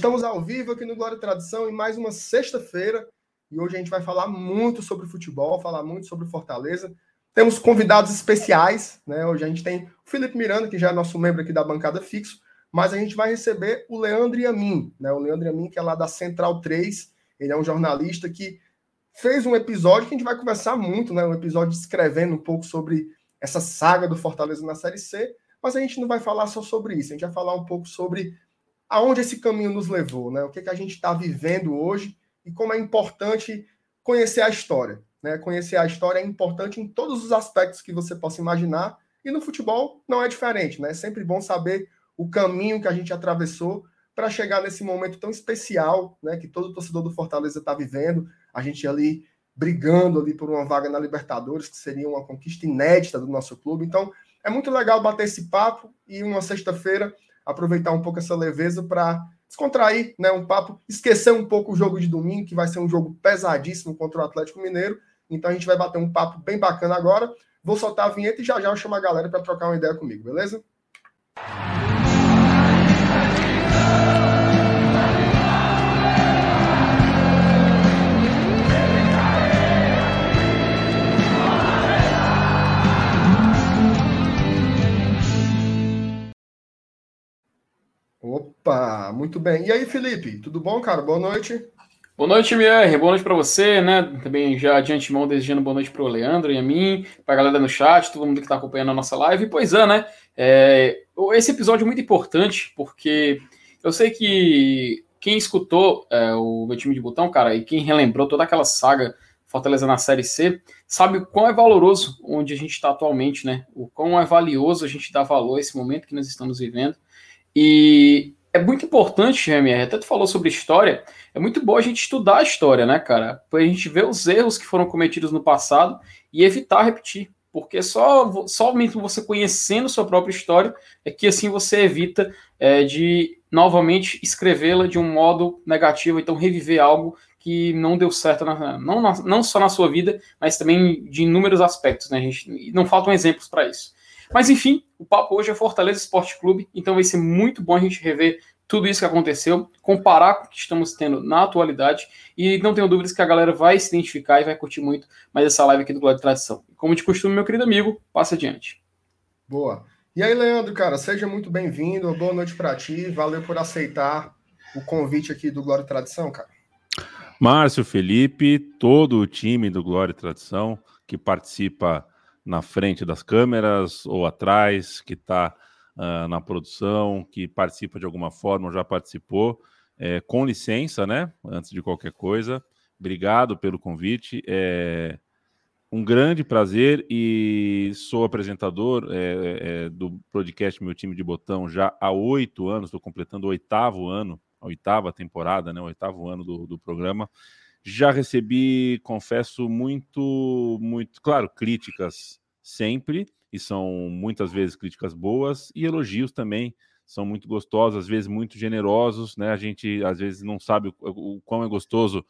estamos ao vivo aqui no Glória e Tradição em mais uma sexta-feira e hoje a gente vai falar muito sobre futebol, falar muito sobre Fortaleza. Temos convidados especiais, né? Hoje a gente tem o Felipe Miranda, que já é nosso membro aqui da bancada fixo, mas a gente vai receber o Leandro Yamin, né? O Leandro Yamin, que é lá da Central 3, ele é um jornalista que fez um episódio que a gente vai conversar muito, né? Um episódio escrevendo um pouco sobre essa saga do Fortaleza na Série C, mas a gente não vai falar só sobre isso, a gente vai falar um pouco sobre aonde esse caminho nos levou, né? O que, que a gente está vivendo hoje e como é importante conhecer a história. Né? Conhecer a história é importante em todos os aspectos que você possa imaginar, e no futebol não é diferente. Né? É sempre bom saber o caminho que a gente atravessou para chegar nesse momento tão especial né, que todo torcedor do Fortaleza está vivendo. A gente ali brigando ali por uma vaga na Libertadores, que seria uma conquista inédita do nosso clube. Então, é muito legal bater esse papo e uma sexta-feira aproveitar um pouco essa leveza para descontrair, né, um papo, esquecer um pouco o jogo de domingo, que vai ser um jogo pesadíssimo contra o Atlético Mineiro. Então a gente vai bater um papo bem bacana agora. Vou soltar a vinheta e já já eu chamo a galera para trocar uma ideia comigo, beleza? Opa, muito bem. E aí, Felipe, tudo bom, cara? Boa noite. Boa noite, MR. Boa noite para você, né? Também já de antemão desejando boa noite para o Leandro e a mim, para a galera no chat, todo mundo que está acompanhando a nossa live. Pois é, né? É, esse episódio é muito importante porque eu sei que quem escutou é, o meu time de botão, cara, e quem relembrou toda aquela saga Fortaleza na Série C, sabe o quão é valoroso onde a gente está atualmente, né? O quão é valioso a gente dar valor a esse momento que nós estamos vivendo. E é muito importante, MR, até tu falou sobre história, é muito bom a gente estudar a história, né, cara? Para a gente ver os erros que foram cometidos no passado e evitar repetir. Porque só somente você conhecendo sua própria história é que assim você evita é, de novamente escrevê-la de um modo negativo, então reviver algo que não deu certo, na, não, na, não só na sua vida, mas também de inúmeros aspectos, né? Gente, não faltam exemplos para isso. Mas enfim, o papo hoje é Fortaleza Esporte Clube, então vai ser muito bom a gente rever tudo isso que aconteceu, comparar com o que estamos tendo na atualidade, e não tenho dúvidas que a galera vai se identificar e vai curtir muito mais essa live aqui do Glória de Tradição. Como de costume, meu querido amigo, passa adiante. Boa. E aí, Leandro, cara, seja muito bem-vindo, boa noite para ti, valeu por aceitar o convite aqui do Glória e Tradição, cara. Márcio, Felipe, todo o time do Glória e Tradição que participa na frente das câmeras ou atrás, que está uh, ah, na produção, que participa de alguma forma já participou. É, com licença, né? Antes de qualquer coisa, obrigado pelo convite. É um grande prazer e sou apresentador é, é, do podcast Meu Time de Botão já há oito anos, estou completando o oitavo ano, a oitava temporada, né? O oitavo ano do, do programa. Já recebi, confesso, muito, muito, claro, críticas sempre, e são muitas vezes críticas boas, e elogios também são muito gostosos, às vezes muito generosos, né? A gente às vezes não sabe o, o quão é gostoso.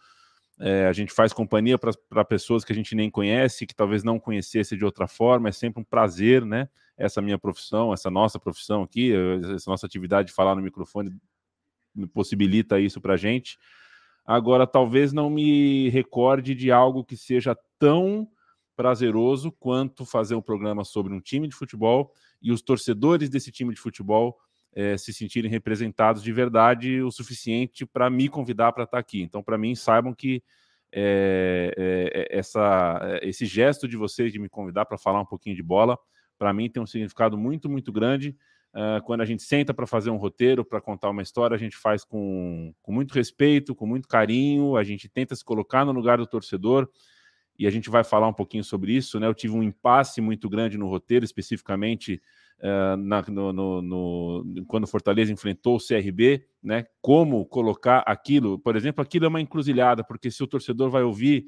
É, a gente faz companhia para pessoas que a gente nem conhece, que talvez não conhecesse de outra forma. É sempre um prazer, né? Essa minha profissão, essa nossa profissão aqui, essa nossa atividade de falar no microfone possibilita isso para a gente. Agora, talvez não me recorde de algo que seja tão prazeroso quanto fazer um programa sobre um time de futebol e os torcedores desse time de futebol é, se sentirem representados de verdade o suficiente para me convidar para estar tá aqui. Então, para mim, saibam que é, é, essa, esse gesto de vocês de me convidar para falar um pouquinho de bola, para mim tem um significado muito, muito grande. Uh, quando a gente senta para fazer um roteiro, para contar uma história, a gente faz com, com muito respeito, com muito carinho, a gente tenta se colocar no lugar do torcedor e a gente vai falar um pouquinho sobre isso. Né? Eu tive um impasse muito grande no roteiro, especificamente uh, na, no, no, no, quando Fortaleza enfrentou o CRB, né? como colocar aquilo, por exemplo, aquilo é uma encruzilhada, porque se o torcedor vai ouvir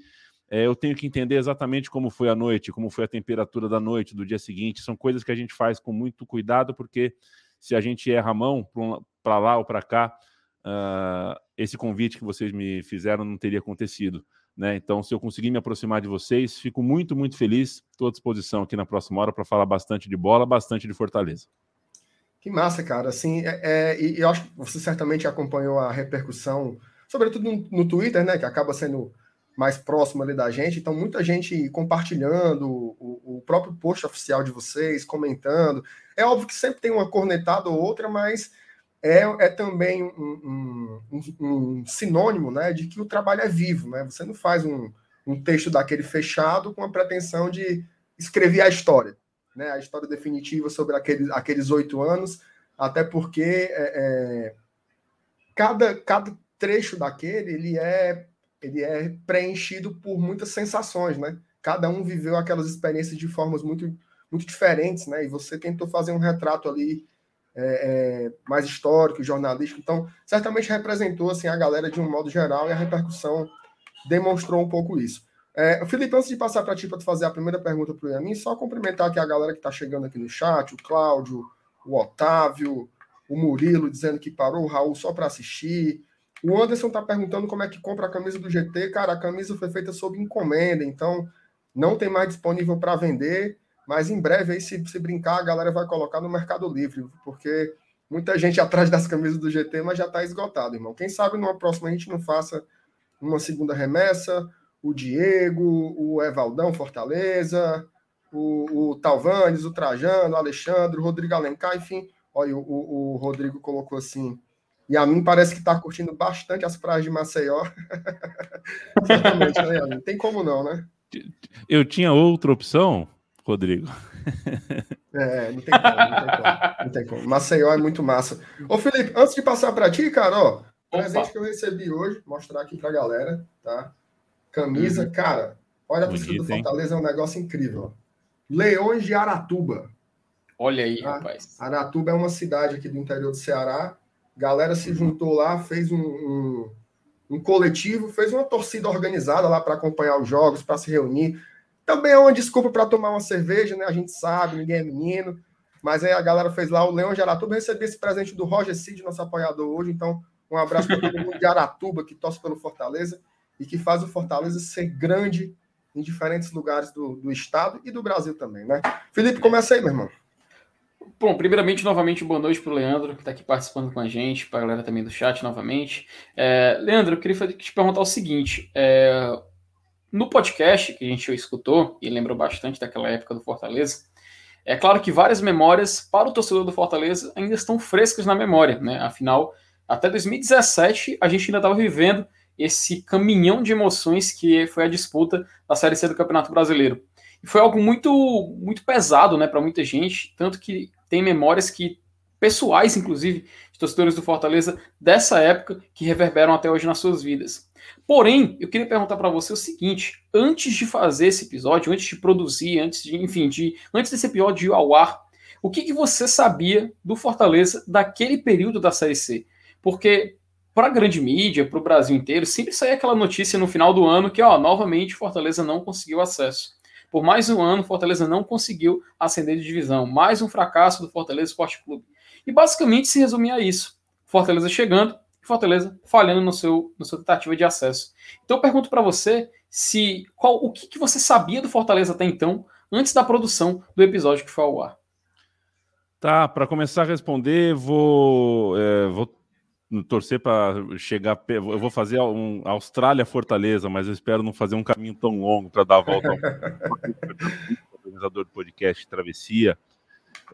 é, eu tenho que entender exatamente como foi a noite, como foi a temperatura da noite, do dia seguinte. São coisas que a gente faz com muito cuidado, porque se a gente erra a mão para lá ou para cá, uh, esse convite que vocês me fizeram não teria acontecido. Né? Então, se eu conseguir me aproximar de vocês, fico muito, muito feliz. Estou à disposição aqui na próxima hora para falar bastante de bola, bastante de Fortaleza. Que massa, cara. Assim, é, é, e eu acho que você certamente acompanhou a repercussão, sobretudo no, Twitter, né? Que acaba sendo mais próximo ali da gente. Então, muita gente compartilhando o, o próprio post oficial de vocês, comentando. É óbvio que sempre tem uma cornetada ou outra, mas é, é também um, um, um, sinônimo né, de que o trabalho é vivo. Né? Você não faz um, um texto daquele fechado com a pretensão de escrever a história né, a história definitiva sobre aqueles, aqueles oito anos, até porque é, é, cada, cada trecho daquele ele é, ele é preenchido por muitas sensações, né? Cada um viveu aquelas experiências de formas muito, muito diferentes, né? E você tentou fazer um retrato ali é, é, mais histórico, jornalístico. Então, certamente representou assim a galera de um modo geral e a repercussão demonstrou um pouco isso. É, Felipe, antes de passar para ti para fazer a primeira pergunta para o Yamin, só cumprimentar aqui a galera que está chegando aqui no chat, o Cláudio, o Otávio, o Murilo dizendo que parou, o Raul só para assistir. O Anderson está perguntando como é que compra a camisa do GT. Cara, a camisa foi feita sob encomenda, então não tem mais disponível para vender, mas em breve aí, se, se brincar, a galera vai colocar no Mercado Livre, porque muita gente atrás das camisas do GT, mas já está esgotado, irmão. Quem sabe numa próxima a gente não faça uma segunda remessa, o Diego, o Evaldão Fortaleza, o, o Talvanes, o Trajano, o Alexandre, o Rodrigo Alencar, enfim. Olha, o, o, Rodrigo colocou assim. E a mim parece que está curtindo bastante as praias de Maceió. Exatamente, né? Tem como não, né? Eu tinha outra opção, Rodrigo. É, não tem como, não tem como. Não tem como. Maceió é muito massa. Ô, Felipe, antes de passar para ti, cara, ó, presente que eu recebi hoje, mostrar aqui para a galera, tá? Camisa, uhum. cara, olha a torcida do Fortaleza, é um negócio incrível. Leões de Aratuba. Olha aí, tá? rapaz. Aratuba é uma cidade aqui do interior do Ceará. Galera se juntou lá, fez um, um, um coletivo, fez uma torcida organizada lá para acompanhar os jogos, para se reunir. Também é uma desculpa para tomar uma cerveja, né? A gente sabe, ninguém é menino. Mas aí a galera fez lá o Leão de Aratuba. recebi esse presente do Roger Cid, nosso apoiador hoje. Então, um abraço para todo mundo de Aratuba que torce pelo Fortaleza e que faz o Fortaleza ser grande em diferentes lugares do, do estado e do Brasil também, né? Felipe, começa aí, meu irmão. Bom, primeiramente, novamente, boa noite para o Leandro, que está aqui participando com a gente, para a galera também do chat, novamente. É, Leandro, eu queria te perguntar o seguinte: é, no podcast que a gente escutou, e lembrou bastante daquela época do Fortaleza, é claro que várias memórias para o torcedor do Fortaleza ainda estão frescas na memória, né? Afinal, até 2017 a gente ainda estava vivendo esse caminhão de emoções que foi a disputa da Série C do Campeonato Brasileiro. E foi algo muito muito pesado, né, para muita gente, tanto que tem memórias que pessoais, inclusive, de torcedores do Fortaleza dessa época que reverberam até hoje nas suas vidas. Porém, eu queria perguntar para você o seguinte: antes de fazer esse episódio, antes de produzir, antes de, enfim, de, antes desse episódio ir ao ar, o que, que você sabia do Fortaleza daquele período da Série C? Porque para a grande mídia, para o Brasil inteiro, sempre sai aquela notícia no final do ano que, ó, novamente Fortaleza não conseguiu acesso. Por mais um ano, Fortaleza não conseguiu ascender de divisão. Mais um fracasso do Fortaleza Esporte Clube. E basicamente se resumia a isso. Fortaleza chegando e Fortaleza falhando no seu, no sua tentativa de acesso. Então eu pergunto para você se qual o que, que você sabia do Fortaleza até então, antes da produção do episódio que foi ao ar. Tá, para começar a responder, vou, é, vou torcer para chegar. Eu vou fazer um Austrália Fortaleza, mas eu espero não fazer um caminho tão longo para dar a volta ao organizador do podcast Travessia,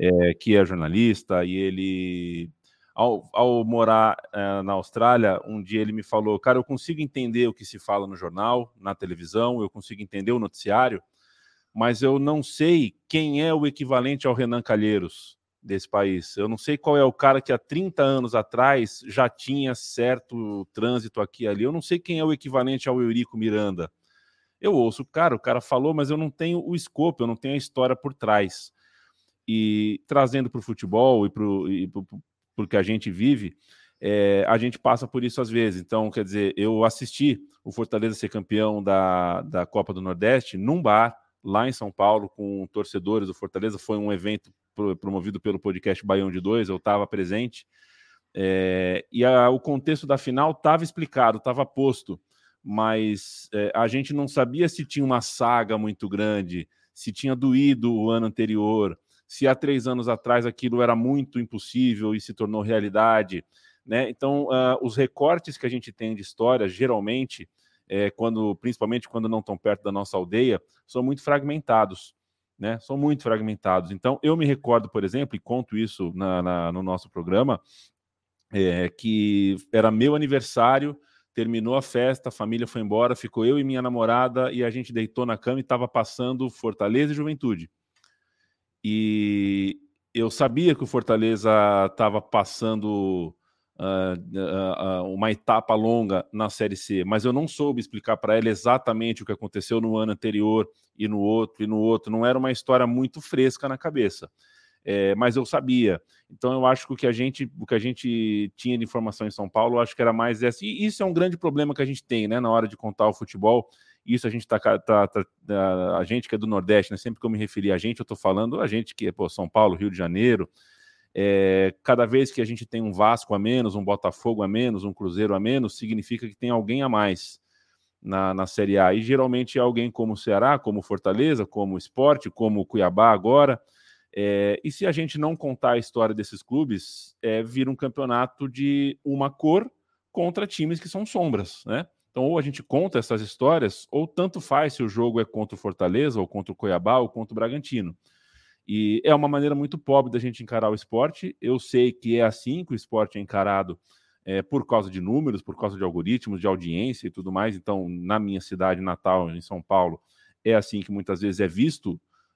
é, que é jornalista, e ele, ao, ao morar é, na Austrália, um dia ele me falou: Cara, eu consigo entender o que se fala no jornal, na televisão, eu consigo entender o noticiário, mas eu não sei quem é o equivalente ao Renan Calheiros desse país. Eu não sei qual é o cara que há 30 anos atrás já tinha certo trânsito aqui e ali. Eu não sei quem é o equivalente ao Eurico Miranda. Eu ouço cara, o cara falou, mas eu não tenho o escopo, eu não tenho a história por trás. E trazendo para o futebol e para o que a gente vive, é, a gente passa por isso às vezes. Então, quer dizer, eu assisti o Fortaleza ser campeão da, da Copa do Nordeste num bar lá em São Paulo com torcedores do Fortaleza. Foi um evento promovido pelo podcast Baião de Dois, eu estava presente. É, e a, o contexto da final estava explicado, estava posto, mas é, a gente não sabia se tinha uma saga muito grande, se tinha doído o ano anterior, se há três anos atrás aquilo era muito impossível e se tornou realidade. Né? Então, uh, os recortes que a gente tem de história, geralmente, é, quando, principalmente quando não estão perto da nossa aldeia, são muito fragmentados. Né? São muito fragmentados. Então, eu me recordo, por exemplo, e conto isso na, na, no nosso programa, é, que era meu aniversário, terminou a festa, a família foi embora, ficou eu e minha namorada e a gente deitou na cama e estava passando Fortaleza e Juventude. E eu sabia que o Fortaleza estava passando uh, uh, uma etapa longa na Série C, mas eu não soube explicar para ela exatamente o que aconteceu no ano anterior e no outro e no outro. Não era uma história muito fresca na cabeça. É, mas eu sabia. Então eu acho que o que a gente, o que a gente tinha de informação em São Paulo, eu acho que era mais essa. E isso é um grande problema que a gente tem, né, na hora de contar o futebol. Isso a gente tá, tá, tá a gente que é do Nordeste, né? Sempre que eu me referi a gente, eu estou falando a gente que é pô, São Paulo, Rio de Janeiro. É, cada vez que a gente tem um Vasco a menos, um Botafogo a menos, um Cruzeiro a menos, significa que tem alguém a mais na, na Série A. E geralmente é alguém como o Ceará, como Fortaleza, como o Esporte, como o Cuiabá agora. É, e se a gente não contar a história desses clubes, é, vira um campeonato de uma cor contra times que são sombras, né? Então, ou a gente conta essas histórias, ou tanto faz se o jogo é contra o Fortaleza, ou contra o Cuiabá, ou contra o Bragantino. E é uma maneira muito pobre da gente encarar o esporte. Eu sei que é assim que o esporte é encarado é, por causa de números, por causa de algoritmos, de audiência e tudo mais. Então, na minha cidade natal, em São Paulo, é assim que muitas vezes é visto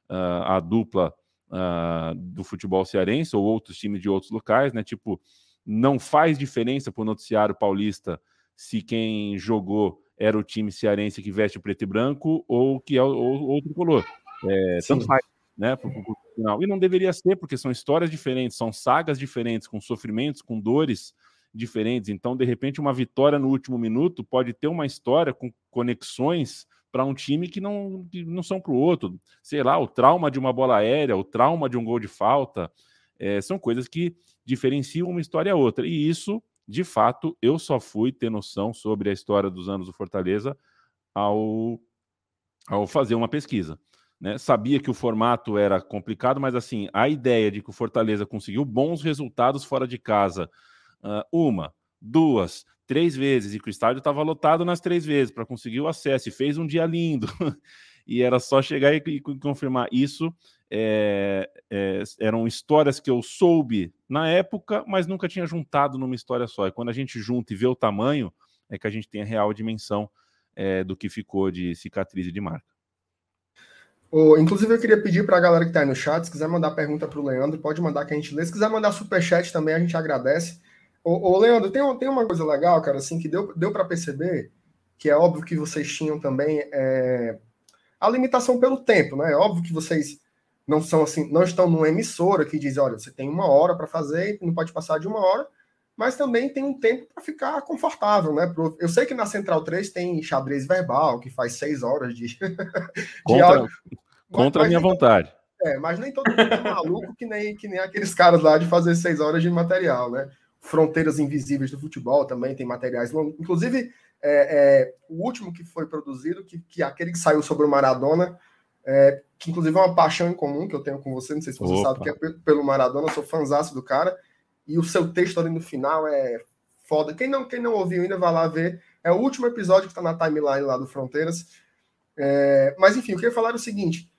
uh, a dupla uh, do futebol cearense ou outros times de outros locais, né? Tipo, não faz diferença para o noticiário paulista se quem jogou era o time cearense que veste preto e branco ou que é o, ou outro color. É, tanto faz, né? Pro, pro, pro final. E não deveria ser, porque são histórias diferentes, são sagas diferentes, com sofrimentos, com dores diferentes. Então, de repente, uma vitória no último minuto pode ter uma história com conexões para um time que não, que não são para o outro. Sei lá, o trauma de uma bola aérea, o trauma de um gol de falta, é, são coisas que diferenciam uma história a outra. E isso, de fato, eu só fui ter noção sobre a história dos anos do Fortaleza ao, ao fazer uma pesquisa. Né? Sabia que o formato era complicado, mas assim, a ideia de que o Fortaleza conseguiu bons resultados fora de casa, uh, uma, duas, três vezes, e que o estádio estava lotado nas três vezes para conseguir o acesso, e fez um dia lindo, e era só chegar e, e confirmar. Isso é, é, eram histórias que eu soube na época, mas nunca tinha juntado numa história só. E quando a gente junta e vê o tamanho, é que a gente tem a real dimensão é, do que ficou de cicatriz e de marca. Oh, inclusive, eu queria pedir para a galera que está aí no chat, se quiser mandar pergunta para o Leandro, pode mandar que a gente lê. Se quiser mandar superchat também, a gente agradece. Ô, Leandro, tem, tem uma coisa legal, cara, assim, que deu, deu para perceber, que é óbvio que vocês tinham também é, a limitação pelo tempo, né? É óbvio que vocês não são assim, não estão numa emissora que diz, olha, você tem uma hora para fazer e não pode passar de uma hora, mas também tem um tempo para ficar confortável, né? Eu sei que na Central 3 tem xadrez verbal, que faz seis horas de, contra, áudio. Contra a minha vontade. É, mas nem todo mundo é maluco que nem, que nem aqueles caras lá de fazer seis horas de material, né? Fronteiras Invisíveis do Futebol também tem materiais longos. Inclusive, é, é, o último que foi produzido, que, que aquele que saiu sobre o Maradona, é, que inclusive é uma paixão em comum que eu tenho com você, não sei se você Opa. sabe que é pelo Maradona, eu sou fãzaço do cara, e o seu texto ali no final é foda. Quem não, quem não ouviu ainda, vai lá ver. É o último episódio que está na timeline lá do Fronteiras. É, mas enfim, eu queria falar o seguinte: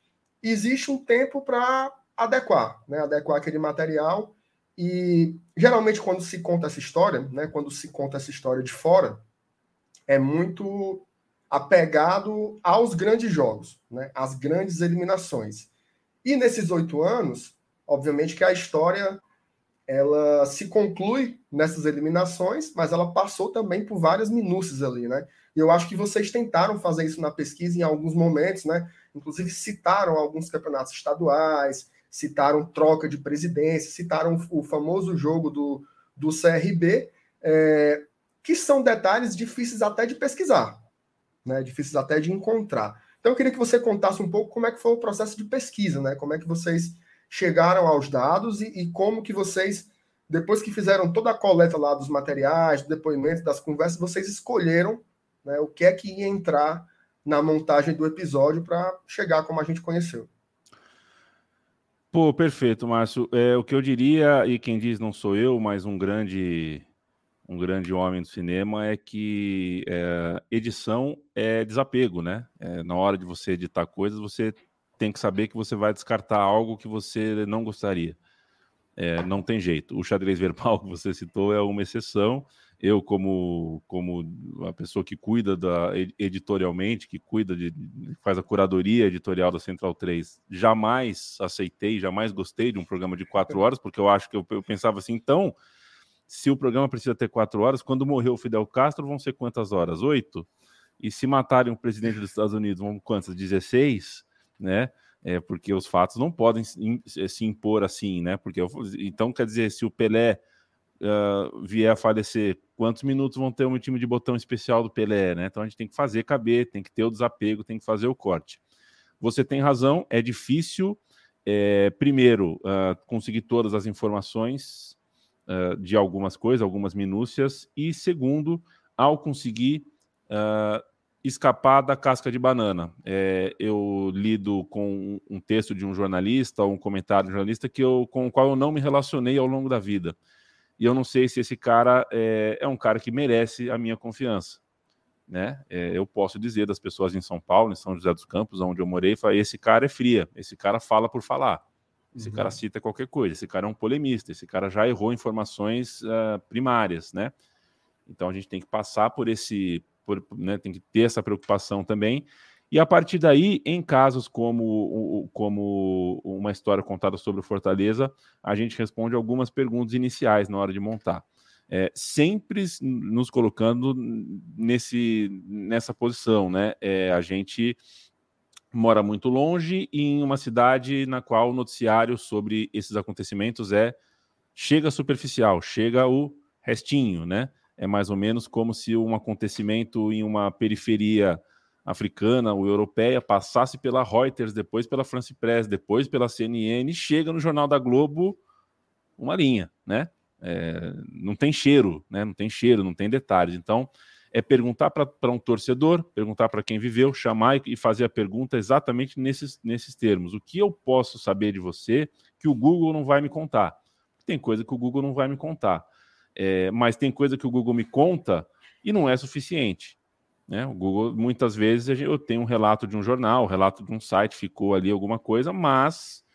existe um tempo para adequar, né? Adequar aquele material e geralmente quando se conta essa história, né, quando se conta essa história de fora, é muito apegado aos grandes jogos, né, às grandes eliminações. E nesses oito anos, obviamente que a história ela se conclui nessas eliminações, mas ela passou também por várias minúcias ali, né? E eu acho que vocês tentaram fazer isso na pesquisa em alguns momentos, né? Inclusive citaram alguns campeonatos estaduais, citaram troca de presidência, citaram o famoso jogo do, do CRB, é, que são detalhes difíceis até de pesquisar, né? difíceis até de encontrar. Então eu queria que você contasse um pouco como é que foi o processo de pesquisa, né? como é que vocês chegaram aos dados e, e como que vocês, depois que fizeram toda a coleta lá dos materiais, do depoimento, das conversas, vocês escolheram né, o que é que ia entrar na montagem do episódio para chegar como a gente conheceu. Pô, perfeito, Márcio. É, o que eu diria, e quem diz não sou eu, mas um grande um grande homem do cinema é que é, edição é desapego, né? É, na hora de você editar coisas, você tem que saber que você vai descartar algo que você não gostaria. É, não tem jeito. O xadrez verbal que você citou é uma exceção. Eu, como, como a pessoa que cuida da editorialmente, que cuida de faz a curadoria editorial da Central 3, jamais aceitei, jamais gostei de um programa de quatro horas, porque eu acho que eu, eu pensava assim, então, se o programa precisa ter quatro horas, quando morreu o Fidel Castro, vão ser quantas horas? Oito? E se matarem o presidente dos Estados Unidos, vão quantas? 16, né? É, porque os fatos não podem se impor assim, né? Porque então quer dizer, se o Pelé uh, vier a falecer, quantos minutos vão ter um time de botão especial do Pelé, né? Então a gente tem que fazer caber, tem que ter o desapego, tem que fazer o corte. Você tem razão, é difícil, é, primeiro, uh, conseguir todas as informações uh, de algumas coisas, algumas minúcias, e segundo, ao conseguir escapar da casca de banana. É, eu lido com um texto de um jornalista, um comentário de um jornalista que eu, com o qual eu não me relacionei ao longo da vida e eu não sei se esse cara é, é um cara que merece a minha confiança. Né? É, eu posso dizer das pessoas em São Paulo, em São José dos Campos, onde eu morei, esse cara é fria, esse cara fala por falar, esse uhum. cara cita qualquer coisa, esse cara é um polemista, esse cara já errou informações uh, primárias, né? Então a gente tem que passar por esse, por, né, tem que ter essa preocupação também e a partir daí, em casos como, como uma história contada sobre o Fortaleza, a gente responde algumas perguntas iniciais na hora de montar. É, sempre nos colocando nesse, nessa posição, né? É, a gente mora muito longe em uma cidade na qual o noticiário sobre esses acontecimentos é chega superficial, chega o restinho, né? É mais ou menos como se um acontecimento em uma periferia africana ou europeia passasse pela Reuters, depois pela France Press, depois pela CNN, chega no Jornal da Globo uma linha, né? É, não tem cheiro, né? Não tem cheiro, não tem detalhes. Então, é perguntar para um torcedor, perguntar para quem viveu, chamar e fazer a pergunta exatamente nesses, nesses termos. O que eu posso saber de você que o Google não vai me contar? Tem coisa que o Google não vai me contar, é, mas tem coisa que o Google me conta e não é suficiente. Né? O Google, muitas vezes, eu tenho um relato de um jornal, um relato de um site, ficou ali alguma coisa, mas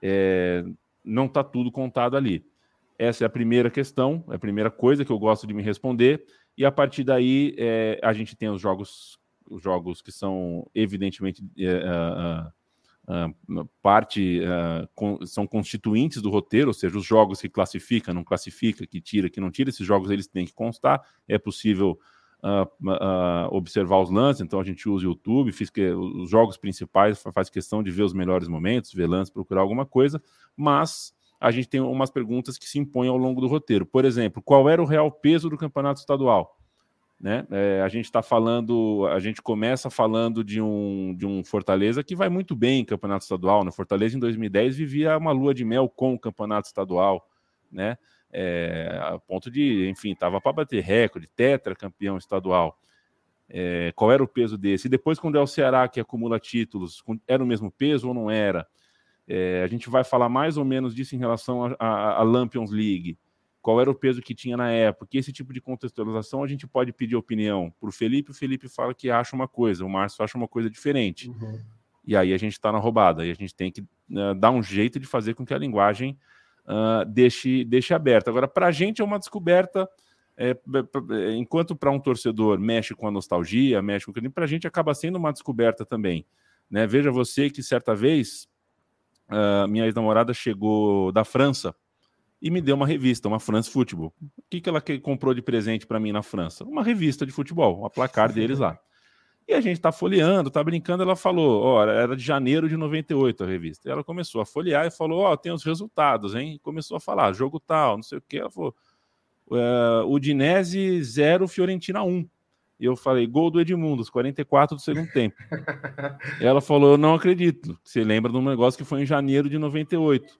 é, não está tudo contado ali. Essa é a primeira questão, é a primeira coisa que eu gosto de me responder, e a partir daí é, a gente tem os jogos, os jogos que são evidentemente é, uh, uh, parte com, são constituintes do roteiro, ou seja, os jogos que classifica, não classifica, que tira, que não tira, esses jogos eles têm que constar. É possível uh, uh, observar os lances, então a gente usa o YouTube, fiz que, os jogos principais, faz questão de ver os melhores momentos, ver lances, procurar alguma coisa, mas a gente tem umas perguntas que se impõem ao longo do roteiro. Por exemplo, qual era o real peso do campeonato estadual? Né? É, a gente está falando, a gente começa falando de um, de um Fortaleza que vai muito bem em campeonato estadual. Né? Fortaleza em 2010 vivia uma lua de mel com o campeonato estadual, né? é, a ponto de, enfim, estava para bater recorde, tetra campeão estadual. É, qual era o peso desse? E depois, quando é o Ceará que acumula títulos, era o mesmo peso ou não era? É, a gente vai falar mais ou menos disso em relação à Lampions League. Qual era o peso que tinha na época? E esse tipo de contextualização a gente pode pedir opinião para o Felipe. O Felipe fala que acha uma coisa, o Márcio acha uma coisa diferente. Uhum. E aí a gente está na roubada. E a gente tem que uh, dar um jeito de fazer com que a linguagem uh, deixe, deixe aberto. Agora, para a gente é uma descoberta, é, enquanto para um torcedor mexe com a nostalgia, mexe com o para a gente acaba sendo uma descoberta também. Né? Veja você que certa vez uh, minha ex-namorada chegou da França e me deu uma revista, uma France Football. O que, que ela comprou de presente para mim na França? Uma revista de futebol, a placar deles lá. E a gente tá folheando, tá brincando, ela falou, ó, era de janeiro de 98 a revista. E ela começou a folhear e falou, ó, tem os resultados, hein? E começou a falar, jogo tal, não sei o que. Ela falou, uh, Udinese 0, Fiorentina 1. E eu falei, gol do Edmundo, os 44 do segundo tempo. ela falou, eu não acredito. Você lembra de um negócio que foi em janeiro de 98.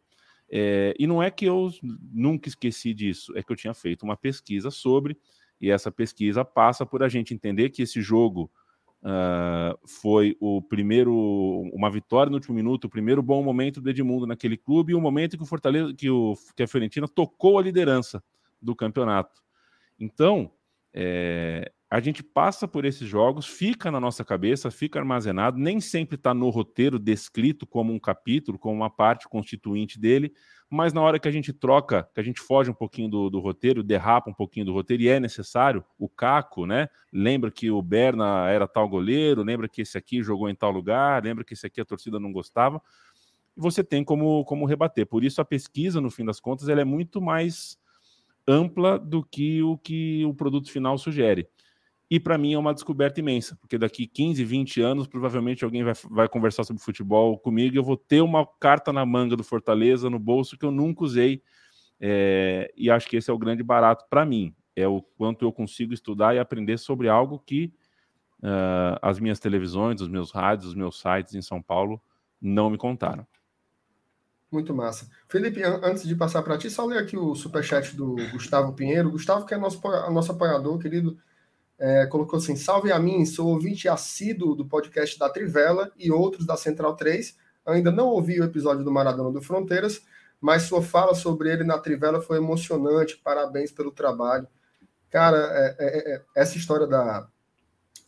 É, e não é que eu nunca esqueci disso, é que eu tinha feito uma pesquisa sobre, e essa pesquisa passa por a gente entender que esse jogo Uh, foi o primeiro, uma vitória no último minuto, o primeiro bom momento do Edmundo naquele clube e o momento que o Fortaleza, que, o, que a Fiorentina tocou a liderança do campeonato. Então, é, a gente passa por esses jogos, fica na nossa cabeça, fica armazenado, nem sempre está no roteiro descrito como um capítulo, como uma parte constituinte dele, mas na hora que a gente troca, que a gente foge um pouquinho do, do roteiro, derrapa um pouquinho do roteiro, e é necessário, o Caco, né? Lembra que o Berna era tal goleiro, lembra que esse aqui jogou em tal lugar, lembra que esse aqui a torcida não gostava, e você tem como, como rebater. Por isso a pesquisa, no fim das contas, ela é muito mais ampla do que o que o produto final sugere. E para mim é uma descoberta imensa, porque daqui 15, 20 anos, provavelmente alguém vai, vai conversar sobre futebol comigo e eu vou ter uma carta na manga do Fortaleza no bolso que eu nunca usei. É, e acho que esse é o grande barato para mim. É o quanto eu consigo estudar e aprender sobre algo que uh, as minhas televisões, os meus rádios, os meus sites em São Paulo não me contaram. Muito massa. Felipe, antes de passar para ti, só ler aqui o superchat do Gustavo Pinheiro. Gustavo, que é nosso, nosso apoiador, querido é, colocou assim: Salve a mim, sou ouvinte assíduo do podcast da Trivela e outros da Central 3. Ainda não ouvi o episódio do Maradona do Fronteiras, mas sua fala sobre ele na Trivela foi emocionante. Parabéns pelo trabalho. Cara, é, é, é, essa história da,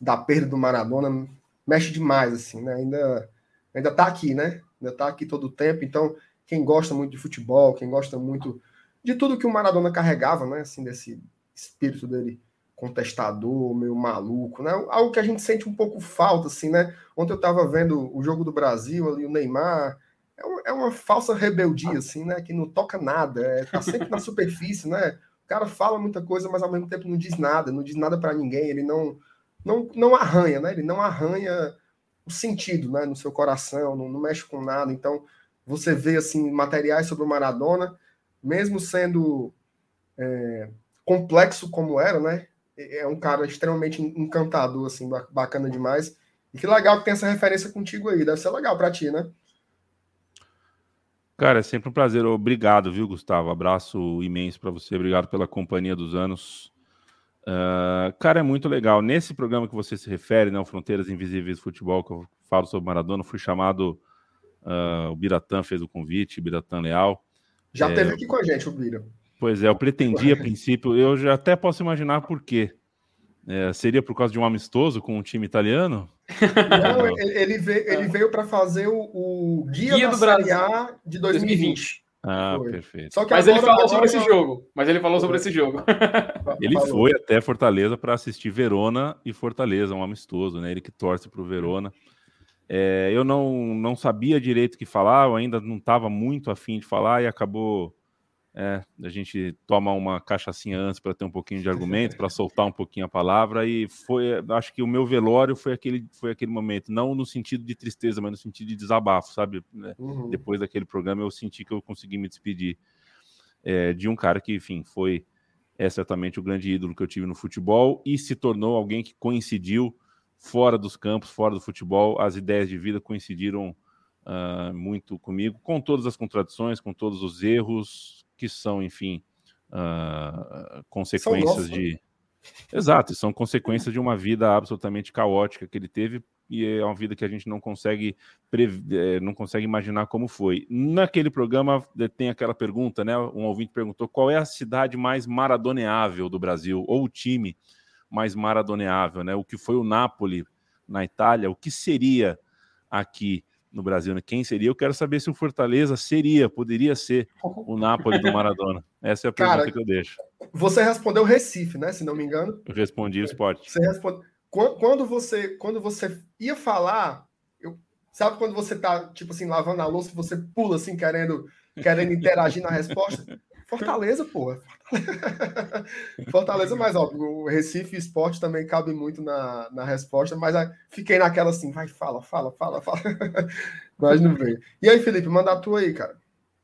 da perda do Maradona mexe demais, assim, né? Ainda, ainda tá aqui, né? Ainda tá aqui todo o tempo. Então, quem gosta muito de futebol, quem gosta muito de tudo que o Maradona carregava, né? Assim, desse espírito dele contestador, meio maluco, né? Algo que a gente sente um pouco falta, assim, né? Ontem eu estava vendo o jogo do Brasil ali, o Neymar, é, um, é, uma falsa rebeldia, assim, né? Que não toca nada, é, tá sempre na superfície, né? O cara fala muita coisa, mas ao mesmo tempo não diz nada, não diz nada para ninguém, ele não, não, não arranha, né? Ele não arranha o sentido, né? No seu coração, não, não mexe com nada. Então, você vê, assim, materiais sobre o Maradona, mesmo sendo é, complexo como era, né? É, é um cara extremamente encantador, assim, bacana demais. E que legal que tem essa referência contigo aí. Deve ser legal para ti, né? Cara, é sempre um prazer. Obrigado, viu, Gustavo? Abraço imenso para você. Obrigado pela companhia dos anos. Uh, cara, é muito legal. Nesse programa que você se refere, né, o Fronteiras Invisíveis Futebol, que eu falo sobre Maradona, fui chamado. Uh, o Biratã fez o convite, Biratã Leal. Já é, teve aqui com a gente, o Bira. Pois é, eu pretendia a princípio, eu já até posso imaginar por quê. É, seria por causa de um amistoso com um time italiano? Não, ele veio, ele veio para fazer o, o Guia, Guia do Brasil A de 2020. Ah, foi. perfeito. Só que mas ele falou sobre esse jogo. Mas ele falou sobre esse jogo. ele falou. foi até Fortaleza para assistir Verona e Fortaleza, um amistoso, né? Ele que torce para o Verona. É, eu não, não sabia direito o que falar, eu ainda não estava muito afim de falar e acabou é, a gente toma uma cachaçinha antes para ter um pouquinho de argumento, para soltar um pouquinho a palavra, e foi, acho que o meu velório foi aquele, foi aquele momento, não no sentido de tristeza, mas no sentido de desabafo, sabe? Né? Uhum. Depois daquele programa eu senti que eu consegui me despedir é, de um cara que, enfim, foi é certamente o grande ídolo que eu tive no futebol e se tornou alguém que coincidiu fora dos campos, fora do futebol, as ideias de vida coincidiram uh, muito comigo, com todas as contradições, com todos os erros, que são, enfim, uh, consequências são de. Exato, são consequências de uma vida absolutamente caótica que ele teve e é uma vida que a gente não consegue é, não consegue imaginar como foi. Naquele programa eh, tem aquela pergunta, né? Um ouvinte perguntou qual é a cidade mais maradoneável do Brasil ou o time mais maradoneável, né? O que foi o Napoli na Itália, o que seria aqui no Brasil, né? Quem seria? Eu quero saber se o Fortaleza seria, poderia ser o Napoli do Maradona. Essa é a pergunta Cara, que eu deixo. Você respondeu Recife, né? Se não me engano. Eu respondi o esporte. Você responde... Quando você, quando você ia falar, eu... sabe quando você tá, tipo assim, lavando a louça, você pula assim, querendo, querendo interagir na resposta? Fortaleza, porra. Fortaleza, mas óbvio, o Recife Esporte também cabe muito na, na resposta, mas fiquei naquela assim, vai, fala, fala, fala, fala. mas não veio. E aí, Felipe, manda a tua aí, cara.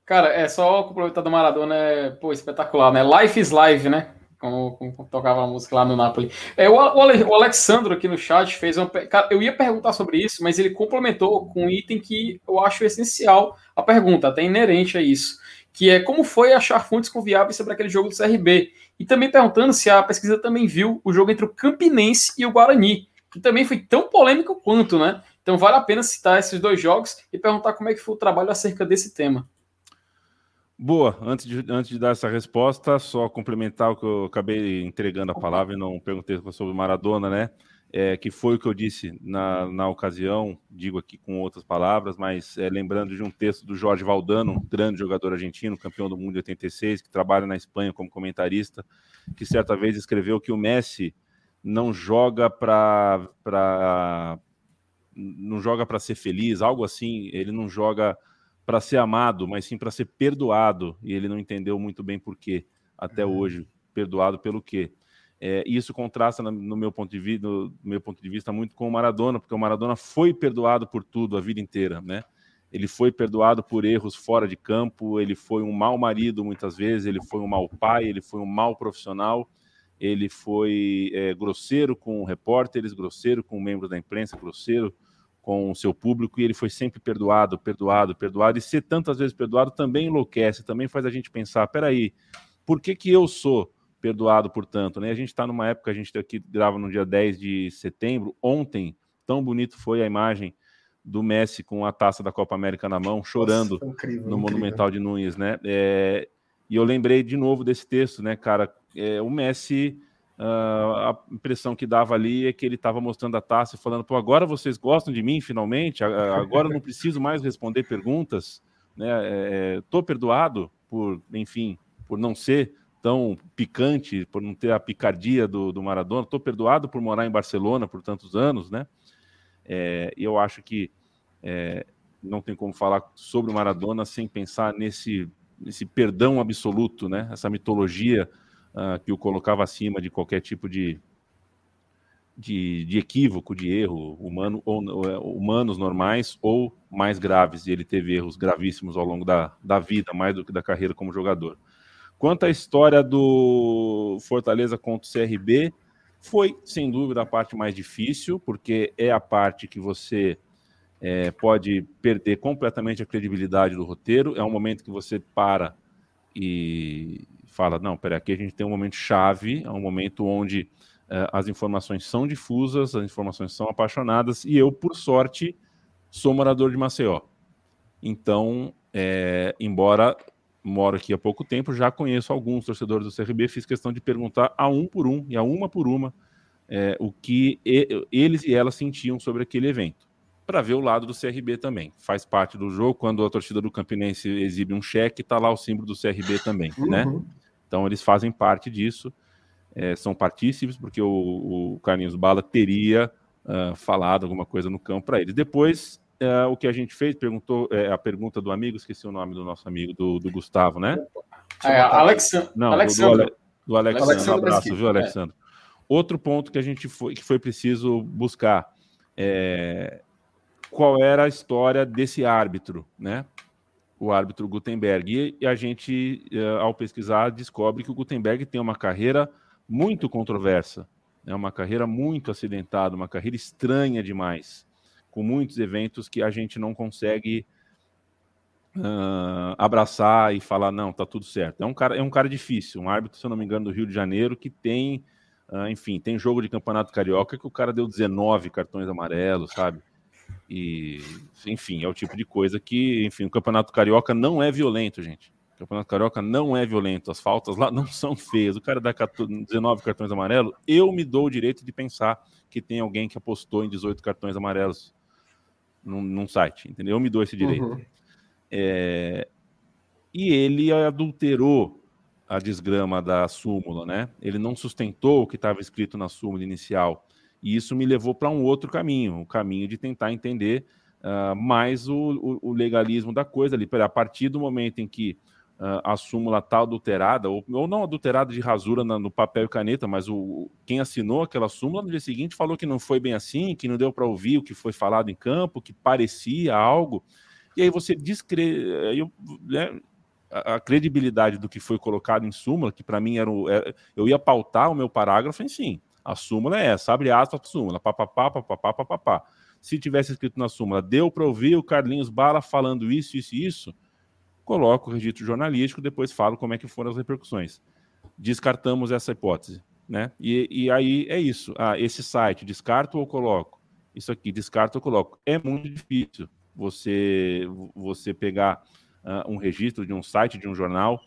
Cara, é só complementar do Maradona, é, pô, espetacular, né? Life is Live, né? Como, como, tocava a música lá no Napoli. É, o, o, o Alexandro aqui no chat fez uma. Cara, eu ia perguntar sobre isso, mas ele complementou com um item que eu acho essencial a pergunta, até inerente a isso que é como foi achar fontes confiáveis sobre aquele jogo do CRB. E também perguntando se a pesquisa também viu o jogo entre o Campinense e o Guarani. que também foi tão polêmico quanto, né? Então vale a pena citar esses dois jogos e perguntar como é que foi o trabalho acerca desse tema. Boa, antes de, antes de dar essa resposta, só complementar o que eu acabei entregando a palavra e não perguntei sobre o Maradona, né? É, que foi o que eu disse na, na ocasião, digo aqui com outras palavras, mas é, lembrando de um texto do Jorge Valdano, grande jogador argentino, campeão do mundo de 86, que trabalha na Espanha como comentarista, que certa vez escreveu que o Messi não joga para não joga para ser feliz, algo assim, ele não joga para ser amado, mas sim para ser perdoado, e ele não entendeu muito bem por quê até uhum. hoje, perdoado pelo quê. É, isso contrasta no meu ponto de vista, no meu ponto de vista muito com o Maradona, porque o Maradona foi perdoado por tudo a vida inteira, né? Ele foi perdoado por erros fora de campo, ele foi um mau marido muitas vezes, ele foi um mau pai, ele foi um mau profissional, ele foi é, grosseiro com repórteres, grosseiro com membros da imprensa, grosseiro com o seu público, e ele foi sempre perdoado, perdoado, perdoado, e ser tantas vezes perdoado também enlouquece, também faz a gente pensar, peraí, por que que eu sou perdoado por tanto, né? A gente está numa época, a gente aqui grava no dia 10 de setembro, ontem, tão bonito foi a imagem do Messi com a taça da Copa América na mão, chorando Nossa, incrível, no incrível. Monumental de Nunes, né? É, e eu lembrei de novo desse texto, né, cara? É, o Messi, uh, a impressão que dava ali é que ele estava mostrando a taça e falando: pô, agora vocês gostam de mim finalmente, agora eu não preciso mais responder perguntas, né? É, tô perdoado por, enfim, por não ser tão picante, por não ter a picardia do, do Maradona. Estou perdoado por morar em Barcelona por tantos anos, né? É, eu acho que é, não tem como falar sobre o Maradona sem pensar nesse, nesse perdão absoluto, né? Essa mitologia uh, que o colocava acima de qualquer tipo de, de, de equívoco, de erro humano, ou, ou, humanos normais ou mais graves. E ele teve erros gravíssimos ao longo da, da vida, mais do que da carreira como jogador. Quanto à história do Fortaleza contra o CRB, foi sem dúvida a parte mais difícil, porque é a parte que você é, pode perder completamente a credibilidade do roteiro. É um momento que você para e fala: não, peraí, aqui a gente tem um momento chave, é um momento onde é, as informações são difusas, as informações são apaixonadas, e eu, por sorte, sou morador de Maceió. Então, é, embora moro aqui há pouco tempo, já conheço alguns torcedores do CRB, fiz questão de perguntar a um por um e a uma por uma é, o que eles e elas sentiam sobre aquele evento. Para ver o lado do CRB também. Faz parte do jogo, quando a torcida do Campinense exibe um cheque, está lá o símbolo do CRB também, né? uhum. né? Então eles fazem parte disso, é, são partícipes, porque o, o Carlinhos Bala teria uh, falado alguma coisa no campo para eles. Depois é, o que a gente fez, perguntou é, a pergunta do amigo, esqueci o nome do nosso amigo, do, do Gustavo, né? É, Alexandre. Não, Alexandre. Do, do, Alexandre. Alexandre. Um abraço, viu, Alexandre? É. Outro ponto que a gente foi, que foi preciso buscar é, qual era a história desse árbitro, né? O árbitro Gutenberg. E, a gente, é, ao pesquisar, descobre que o Gutenberg tem uma carreira muito controversa, é né? uma carreira muito acidentada, uma carreira estranha demais com muitos eventos que a gente não consegue uh, abraçar e falar, não, tá tudo certo. É um cara, é um cara difícil, um árbitro, se eu não me engano, do Rio de Janeiro, que tem, uh, enfim, tem jogo de campeonato carioca que o cara deu 19 cartões amarelos, sabe? E, enfim, é o tipo de coisa que, enfim, o campeonato carioca não é violento, gente. O campeonato carioca não é violento, as faltas lá não são feias. O cara dá 19 cartões amarelos, eu me dou o direito de pensar que tem alguém que apostou em 18 cartões amarelos num, num site, entendeu? Eu me dou esse direito. Uhum. É, e ele adulterou a desgrama da súmula, né? Ele não sustentou o que estava escrito na súmula inicial. E isso me levou para um outro caminho, o caminho de tentar entender uh, mais o, o, o, legalismo da coisa ali. A partir do momento em que uh, a súmula está adulterada, ou, ou, não adulterada de rasura na, no papel e caneta, mas o, quem assinou aquela súmula no dia seguinte falou que não foi bem assim, que não deu para ouvir o que foi falado em campo, que parecia algo. E aí você descre... Eu, né, a, a credibilidade do que foi colocado em súmula, que para mim era, o, era, é, eu ia pautar o meu parágrafo em sim. A súmula é essa, abre aspas, súmula, papapá, papapá, papapá. Se tivesse escrito na súmula, deu para ouvir o Carlinhos Bala falando isso, isso e isso, coloco o registro jornalístico, depois falo como é que foram as repercussões. Descartamos essa hipótese. né? E, e aí é isso. Ah, esse site, descarto ou coloco? Isso aqui, descarto ou coloco? É muito difícil você, você pegar uh, um registro de um site, de um jornal,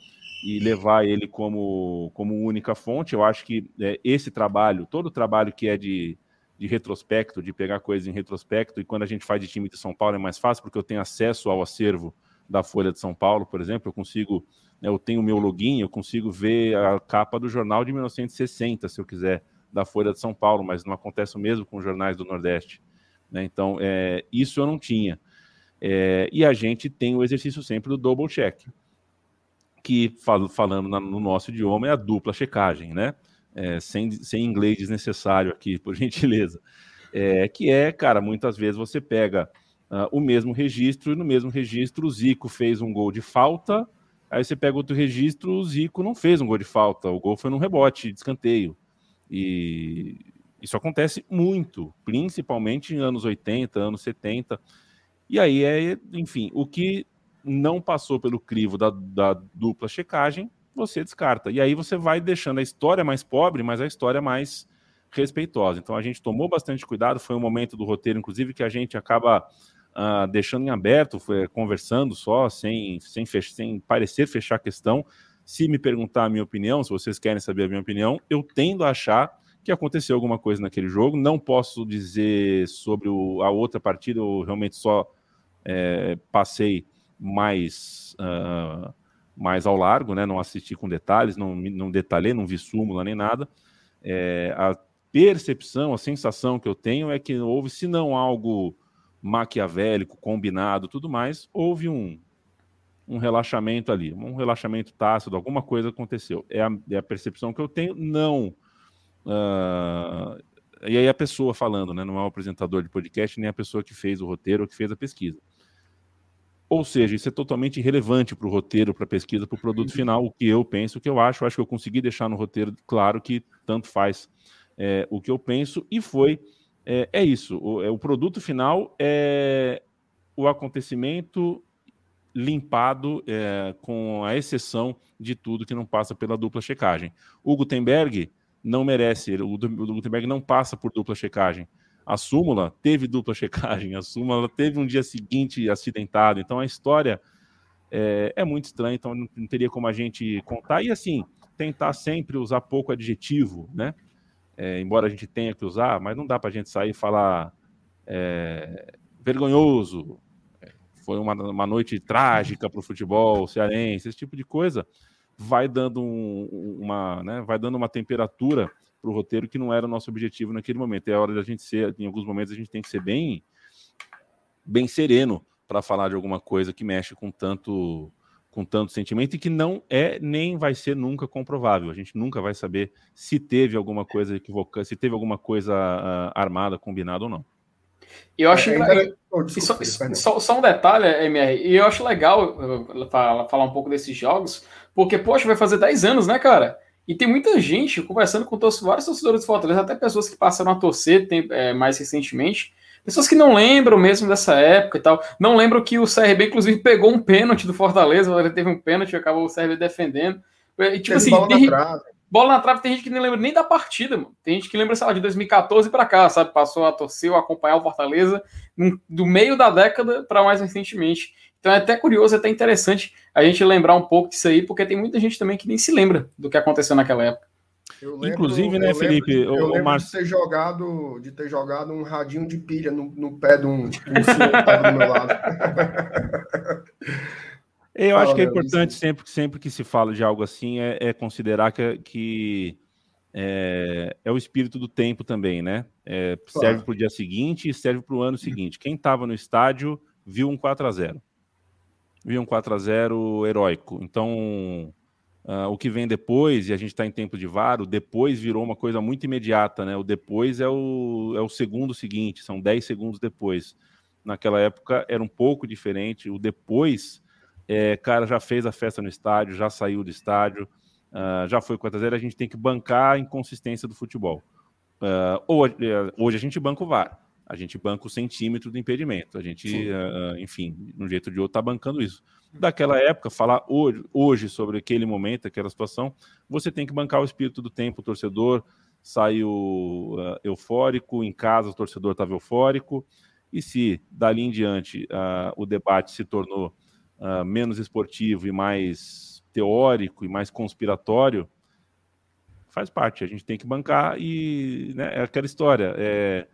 e levar ele como, como única fonte. Eu acho que é, esse trabalho, todo o trabalho que é de, de retrospecto, de pegar coisas em retrospecto, e quando a gente faz de time de São Paulo é mais fácil, porque eu tenho acesso ao acervo da Folha de São Paulo, por exemplo, eu consigo, né, eu tenho o meu login, eu consigo ver a capa do jornal de 1960, se eu quiser, da Folha de São Paulo, mas não acontece o mesmo com os jornais do Nordeste. Né? Então, é, isso eu não tinha. É, e a gente tem o exercício sempre do double check que, fal falando na, no nosso idioma, é a dupla checagem, né? É, sem, sem inglês desnecessário aqui, por gentileza. É, que é, cara, muitas vezes você pega uh, o mesmo registro e no mesmo registro o Zico fez um gol de falta, aí você pega outro registro, o Zico não fez um gol de falta, o gol foi num rebote, de escanteio. E isso acontece muito, principalmente em anos 80, anos 70. E aí é, enfim, o que não passou pelo crivo da, da dupla checagem, você descarta. E aí você vai deixando a história mais pobre, mas a história mais respeitosa. Então a gente tomou bastante cuidado, foi um momento do roteiro, inclusive, que a gente acaba uh, deixando em aberto, foi, conversando só, sem, sem, fech sem parecer fechar a questão. Se me perguntar a minha opinião, se vocês querem saber a minha opinião, eu tendo a achar que aconteceu alguma coisa naquele jogo. Não posso dizer sobre o, a outra partida, eu realmente só é, passei mais, uh, mais ao largo, né? não assisti com detalhes, não, não detalhei, não vi súmula nem nada. É, a percepção, a sensação que eu tenho é que houve, se não algo maquiavélico, combinado, tudo mais, houve um, um relaxamento ali, um relaxamento tácito, alguma coisa aconteceu. É a, é a percepção que eu tenho, não. Uh, e aí a pessoa falando, né? Não é o apresentador de podcast, nem a pessoa que fez o roteiro ou que fez a pesquisa. Ou seja, isso é totalmente irrelevante para o roteiro, para a pesquisa, para o produto uhum. final, o que eu penso, o que eu acho. Acho que eu consegui deixar no roteiro claro que tanto faz é, o que eu penso, e foi. É, é isso. O, é, o produto final é o acontecimento limpado, é, com a exceção de tudo que não passa pela dupla checagem. O Gutenberg não merece, o, o Gutenberg não passa por dupla checagem. A súmula teve dupla checagem, a súmula teve um dia seguinte acidentado. Então a história é, é muito estranha, então não teria como a gente contar. E assim, tentar sempre usar pouco adjetivo, né? É, embora a gente tenha que usar, mas não dá para a gente sair e falar é, vergonhoso, foi uma, uma noite trágica para o futebol cearense, esse tipo de coisa vai dando um, uma, né, vai dando uma temperatura para o roteiro que não era o nosso objetivo naquele momento. É a hora da gente ser, em alguns momentos a gente tem que ser bem, bem sereno para falar de alguma coisa que mexe com tanto com tanto sentimento e que não é nem vai ser nunca comprovável. A gente nunca vai saber se teve alguma coisa equivocada, se teve alguma coisa uh, armada, combinada ou não. Eu acho é, que. Oh, desculpa, só, só, só, um detalhe, MR, e eu acho legal falar um pouco desses jogos, porque, poxa, vai fazer 10 anos, né, cara? E tem muita gente conversando com vários torcedores do Fortaleza, até pessoas que passaram a torcer tem, é, mais recentemente, pessoas que não lembram mesmo dessa época e tal, não lembram que o CRB, inclusive, pegou um pênalti do Fortaleza, ele teve um pênalti e acabou o CRB defendendo. E, tipo assim, bola, tem, na trave. bola na trave, tem gente que nem lembra nem da partida, mano. Tem gente que lembra, sei lá, de 2014 para cá, sabe? Passou a torcer ou acompanhar o Fortaleza do meio da década para mais recentemente. Então é até curioso, é até interessante a gente lembrar um pouco disso aí, porque tem muita gente também que nem se lembra do que aconteceu naquela época. Lembro, Inclusive, né, Felipe? Lembro, eu lembro de ter jogado, de ter jogado um radinho de pilha no, no pé de um, um senhor que estava do meu lado. Eu acho que é importante sempre, sempre que se fala de algo assim é, é considerar que, que é, é, o espírito do tempo também, né? É, serve para o dia seguinte e serve para o ano seguinte. Quem estava no estádio viu um 4 a 0 vi um 4 a 0 heróico. Então, uh, o que vem depois, e a gente está em tempo de VAR, o depois virou uma coisa muito imediata, né? O depois é o, é o segundo seguinte, são 10 segundos depois. Naquela época era um pouco diferente. O depois, é, cara, já fez a festa no estádio, já saiu do estádio, uh, já foi 4 a 0 a gente tem que bancar a inconsistência do futebol. Uh, hoje, hoje a gente banca o VAR A gente banca o centímetro do impedimento. A gente, enfim, de um jeito ou de outro, está bancando isso. Daquela época, falar hoje, hoje sobre aquele momento, aquela situação, você tem que bancar o espírito do tempo, o torcedor saiu uh, eufórico, em casa o torcedor estava eufórico, e se dali em diante uh, o debate se tornou uh, menos esportivo e mais teórico e mais conspiratório, faz parte, a gente tem que bancar e né, é aquela história. É,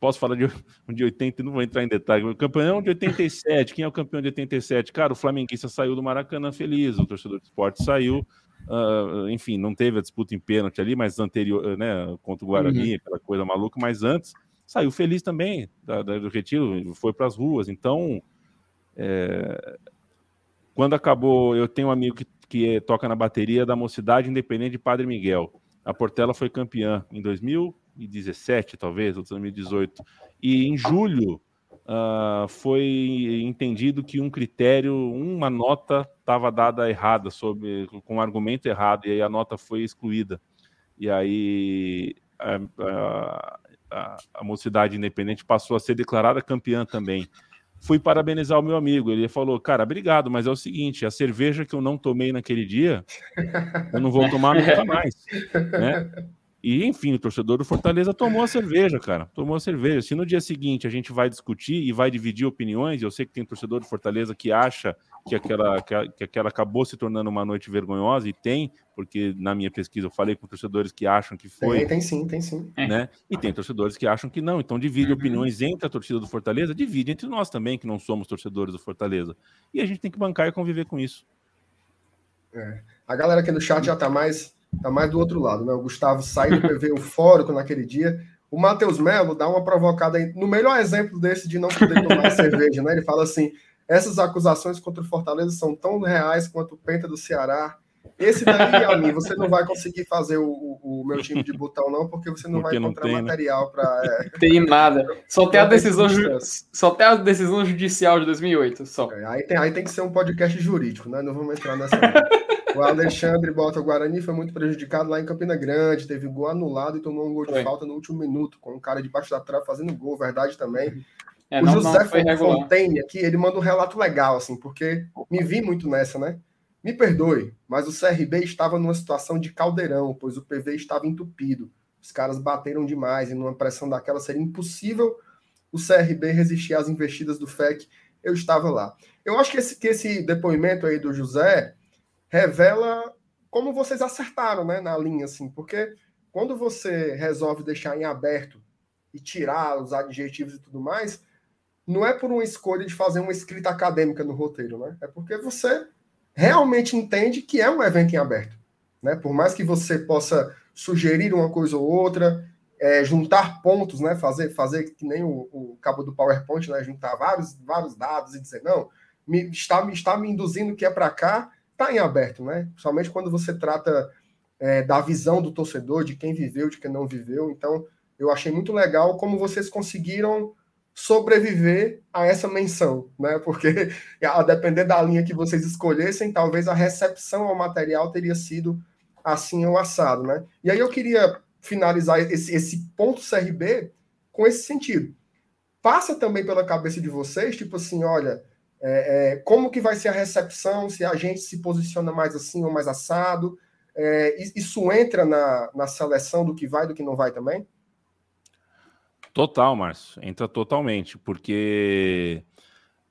posso falar de, de 80, não vou entrar em detalhe. O campeão de 87, quem é o campeão de 87? Cara, o Flamenguista saiu do Maracanã feliz, o torcedor de esporte saiu. Uh, enfim, não teve a disputa em pênalti ali, mas anterior, né, contra o Guarani, uhum. aquela coisa maluca, mas antes saiu feliz também da, da, do retiro, foi para as ruas. Então, é, quando acabou, eu tenho um amigo que, que toca na bateria da Mocidade Independente de Padre Miguel. A Portela foi campeã em 2017, talvez, ou 2018. E em julho uh, foi entendido que um critério, uma nota estava dada errada, sobre, com um argumento errado, e aí a nota foi excluída. E aí a, a, a, a Mocidade Independente passou a ser declarada campeã também fui parabenizar o meu amigo. Ele falou, cara, obrigado, mas é o seguinte: a cerveja que eu não tomei naquele dia, eu não vou tomar nunca mais. Né? E, enfim, o torcedor do Fortaleza tomou a cerveja, cara. Tomou a cerveja. Se no dia seguinte a gente vai discutir e vai dividir opiniões, eu sei que tem torcedor do Fortaleza que acha que aquela, que, aquela acabou se tornando uma noite vergonhosa, e tem, porque na minha pesquisa eu falei com torcedores que acham que foi. Tem, tem sim, tem sim. É. Né? E tem torcedores que acham que não. Então divide uhum. opiniões entre a torcida do Fortaleza, divide entre nós também, que não somos torcedores do Fortaleza. E a gente tem que bancar e conviver com isso. É. A galera aqui no chat já tá mais, tá mais do outro lado, né? O Gustavo saiu do PV eufórico naquele dia. O Matheus Melo dá uma provocada aí, no melhor exemplo desse de não poder tomar cerveja, né? Ele fala assim: essas acusações contra o Fortaleza são tão reais quanto o Penta do Ceará. Esse daí, a mim, você não vai conseguir fazer o, o, o, meu time de botão, não, porque você não porque vai encontrar tem, né? material para. É... Tem nada. Só tem, a decisão, só tem a decisão judicial de 2008. Só. É, aí, tem, aí tem que ser um podcast jurídico, né? Não vamos entrar nessa. o Alexandre Bota Guarani foi muito prejudicado lá em Campina Grande, teve gol anulado e tomou um gol de foi. falta no último minuto, com um cara debaixo da trave fazendo gol, verdade também. É, o não, José não Fontaine aqui, ele manda um relato legal, assim, porque me vi muito nessa, né? Me perdoe, mas o CRB estava numa situação de caldeirão, pois o PV estava entupido. Os caras bateram demais e numa pressão daquela seria impossível o CRB resistir às investidas do FEC. Eu estava lá. Eu acho que esse, que esse depoimento aí do José revela como vocês acertaram, né, na linha, assim, porque quando você resolve deixar em aberto e tirar os adjetivos e tudo mais, não é por uma escolha de fazer uma escrita acadêmica no roteiro, né? É porque você realmente entende que é um evento em aberto, né? Por mais que você possa sugerir uma coisa ou outra, é, juntar pontos, né? Fazer, fazer que nem o, o, cabo do PowerPoint, né? Juntar vários, vários dados e dizer não, me, está, me está me induzindo que é para cá, está em aberto, né? Somente quando você trata é, da visão do torcedor, de quem viveu, de quem não viveu. Então, eu achei muito legal como vocês conseguiram sobreviver a essa menção, né? Porque a depender da linha que vocês escolhessem, talvez a recepção ao material teria sido assim ou assado, né? E aí eu queria finalizar esse, esse ponto CRB com esse sentido. Passa também pela cabeça de vocês, tipo assim, olha, é, é, como que vai ser a recepção, se a gente se posiciona mais assim ou mais assado, é, isso entra na, na seleção do que vai do que não vai também? Total, Márcio. Entra totalmente, porque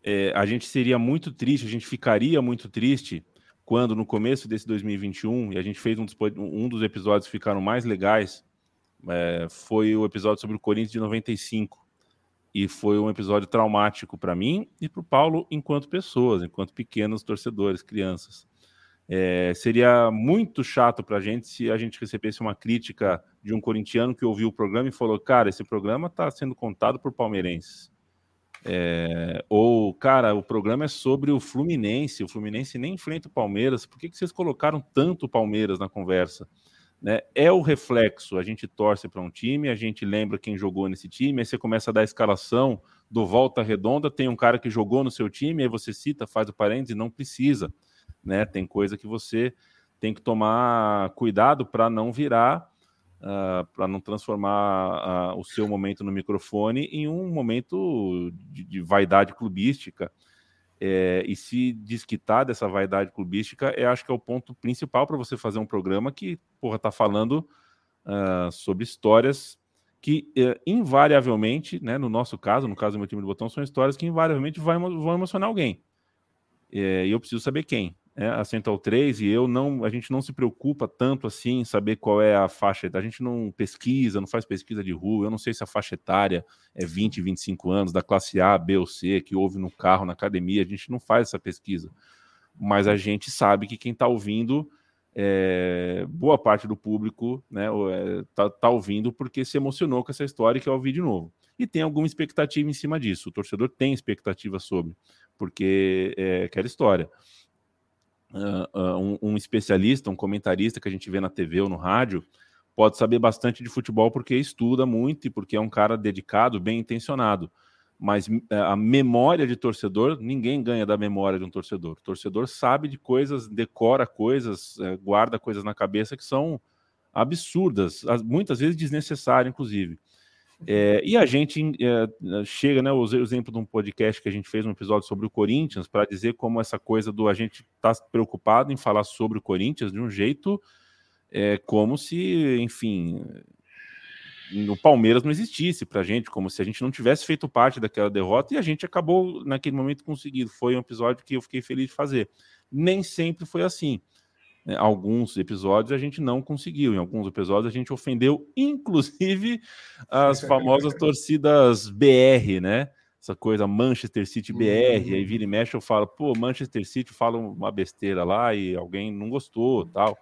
é, a gente seria muito triste, a gente ficaria muito triste quando no começo desse 2021, e a gente fez um dos, um dos episódios que ficaram mais legais, é, foi o episódio sobre o Corinthians de 95. E foi um episódio traumático para mim e para o Paulo enquanto pessoas, enquanto pequenos torcedores, crianças. É, seria muito chato para a gente se a gente recebesse uma crítica de um corintiano que ouviu o programa e falou: Cara, esse programa está sendo contado por palmeirenses. É, ou, cara, o programa é sobre o Fluminense, o Fluminense nem enfrenta o Palmeiras, por que, que vocês colocaram tanto Palmeiras na conversa? Né? É o reflexo, a gente torce para um time, a gente lembra quem jogou nesse time, aí você começa a dar a escalação do Volta Redonda, tem um cara que jogou no seu time, aí você cita, faz o parênteses, não precisa né? Tem coisa que você tem que tomar cuidado para não virar uh, para não transformar uh, o seu momento no microfone em um momento de, de vaidade clubística. É, e se desquitar dessa vaidade clubística, eu acho que é o ponto principal para você fazer um programa que, porra, tá falando uh, sobre histórias que uh, invariavelmente, né, no nosso caso, no caso do meu time de botão, são histórias que invariavelmente vai, vão emocionar alguém. É, e eu preciso saber quem né, a Central 3 e eu não, a gente não se preocupa tanto assim em saber qual é a faixa, a gente não pesquisa, não faz pesquisa de rua, eu não sei se a faixa etária é 20, 25 anos, da classe A, B ou C, que ouve no carro, na academia, a gente não faz essa pesquisa. Mas a gente sabe que quem está ouvindo, é, boa parte do público né, está é, tá ouvindo porque se emocionou com essa história e quer ouvir de novo. E tem alguma expectativa em cima disso. O torcedor tem expectativa sobre, porque é aquela história uh, um, um, especialista, um comentarista que a gente vê na TV ou no rádio, pode saber bastante de futebol porque estuda muito e porque é um cara dedicado, bem intencionado. Mas a memória de torcedor, ninguém ganha da memória de um torcedor. O torcedor sabe de coisas, decora coisas, guarda coisas na cabeça que são absurdas, muitas vezes desnecessárias, inclusive. É, e a gente é, chega, né? Usei o exemplo de um podcast que a gente fez um episódio sobre o Corinthians para dizer como essa coisa do a gente tá preocupado em falar sobre o Corinthians de um jeito é, como se, enfim, no Palmeiras não existisse para a gente, como se a gente não tivesse feito parte daquela derrota e a gente acabou naquele momento conseguindo. Foi um episódio que eu fiquei feliz de fazer. Nem sempre foi assim. Né, alguns episódios a gente não conseguiu, em alguns episódios a gente ofendeu, inclusive, as famosas torcidas BR, né? Essa coisa Manchester City BR, uhum. aí vira e mexe eu falo, pô, Manchester City fala uma besteira lá e alguém não gostou tal.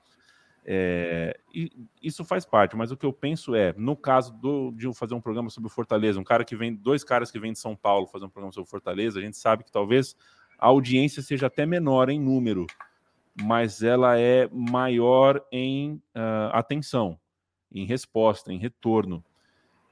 É, e isso faz parte, mas o que eu penso é, no caso do, de fazer um programa sobre Fortaleza, um cara que vem, dois caras que vêm de São Paulo fazer um programa sobre Fortaleza, a gente sabe que talvez a audiência seja até menor em número, mas ela é maior em uh, atenção, em resposta, em retorno.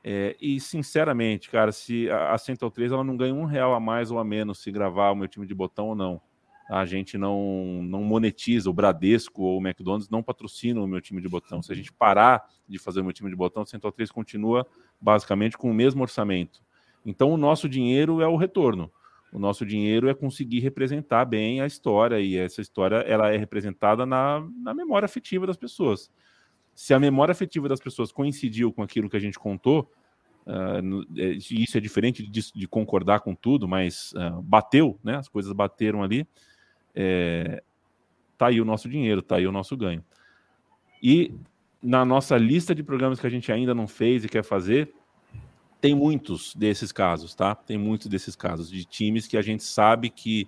É, e sinceramente, cara, se a, Central 3 ela não ganha um real a mais ou a menos se gravar o meu time de botão ou não. A gente não, não monetiza, o Bradesco ou o McDonald's não patrocinam o meu time de botão. Se a gente parar de fazer o meu time de botão, a Central 3 continua basicamente com o mesmo orçamento. Então o nosso dinheiro é o retorno. O nosso dinheiro é conseguir representar bem a história e essa história ela é representada na, na memória afetiva das pessoas. Se a memória afetiva das pessoas coincidiu com aquilo que a gente contou, uh, isso é diferente de, de, concordar com tudo, mas uh, bateu, né? As coisas bateram ali. É, tá aí o nosso dinheiro, tá aí o nosso ganho. E na nossa lista de programas que a gente ainda não fez e quer fazer, tem muitos desses casos, tá? Tem muitos desses casos de times que a gente sabe que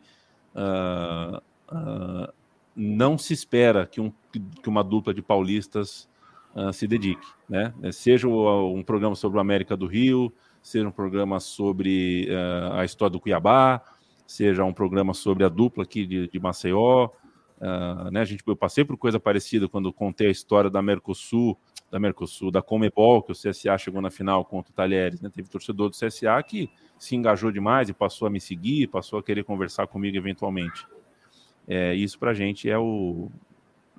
uh, uh, não se espera que, um, que uma dupla de paulistas uh, se dedique, né? Seja um programa sobre o América do Rio, seja um programa sobre a história do Cuiabá, seja um programa sobre a dupla aqui de, de Maceió, né? A gente, eu passei por coisa parecida quando contei a história da Mercosul da Mercosul, da Comebol, que o CSA chegou na final contra o Talheres, né? Teve torcedor do CSA que se engajou demais e passou a me seguir, passou a querer conversar comigo eventualmente. É, isso para a gente é o,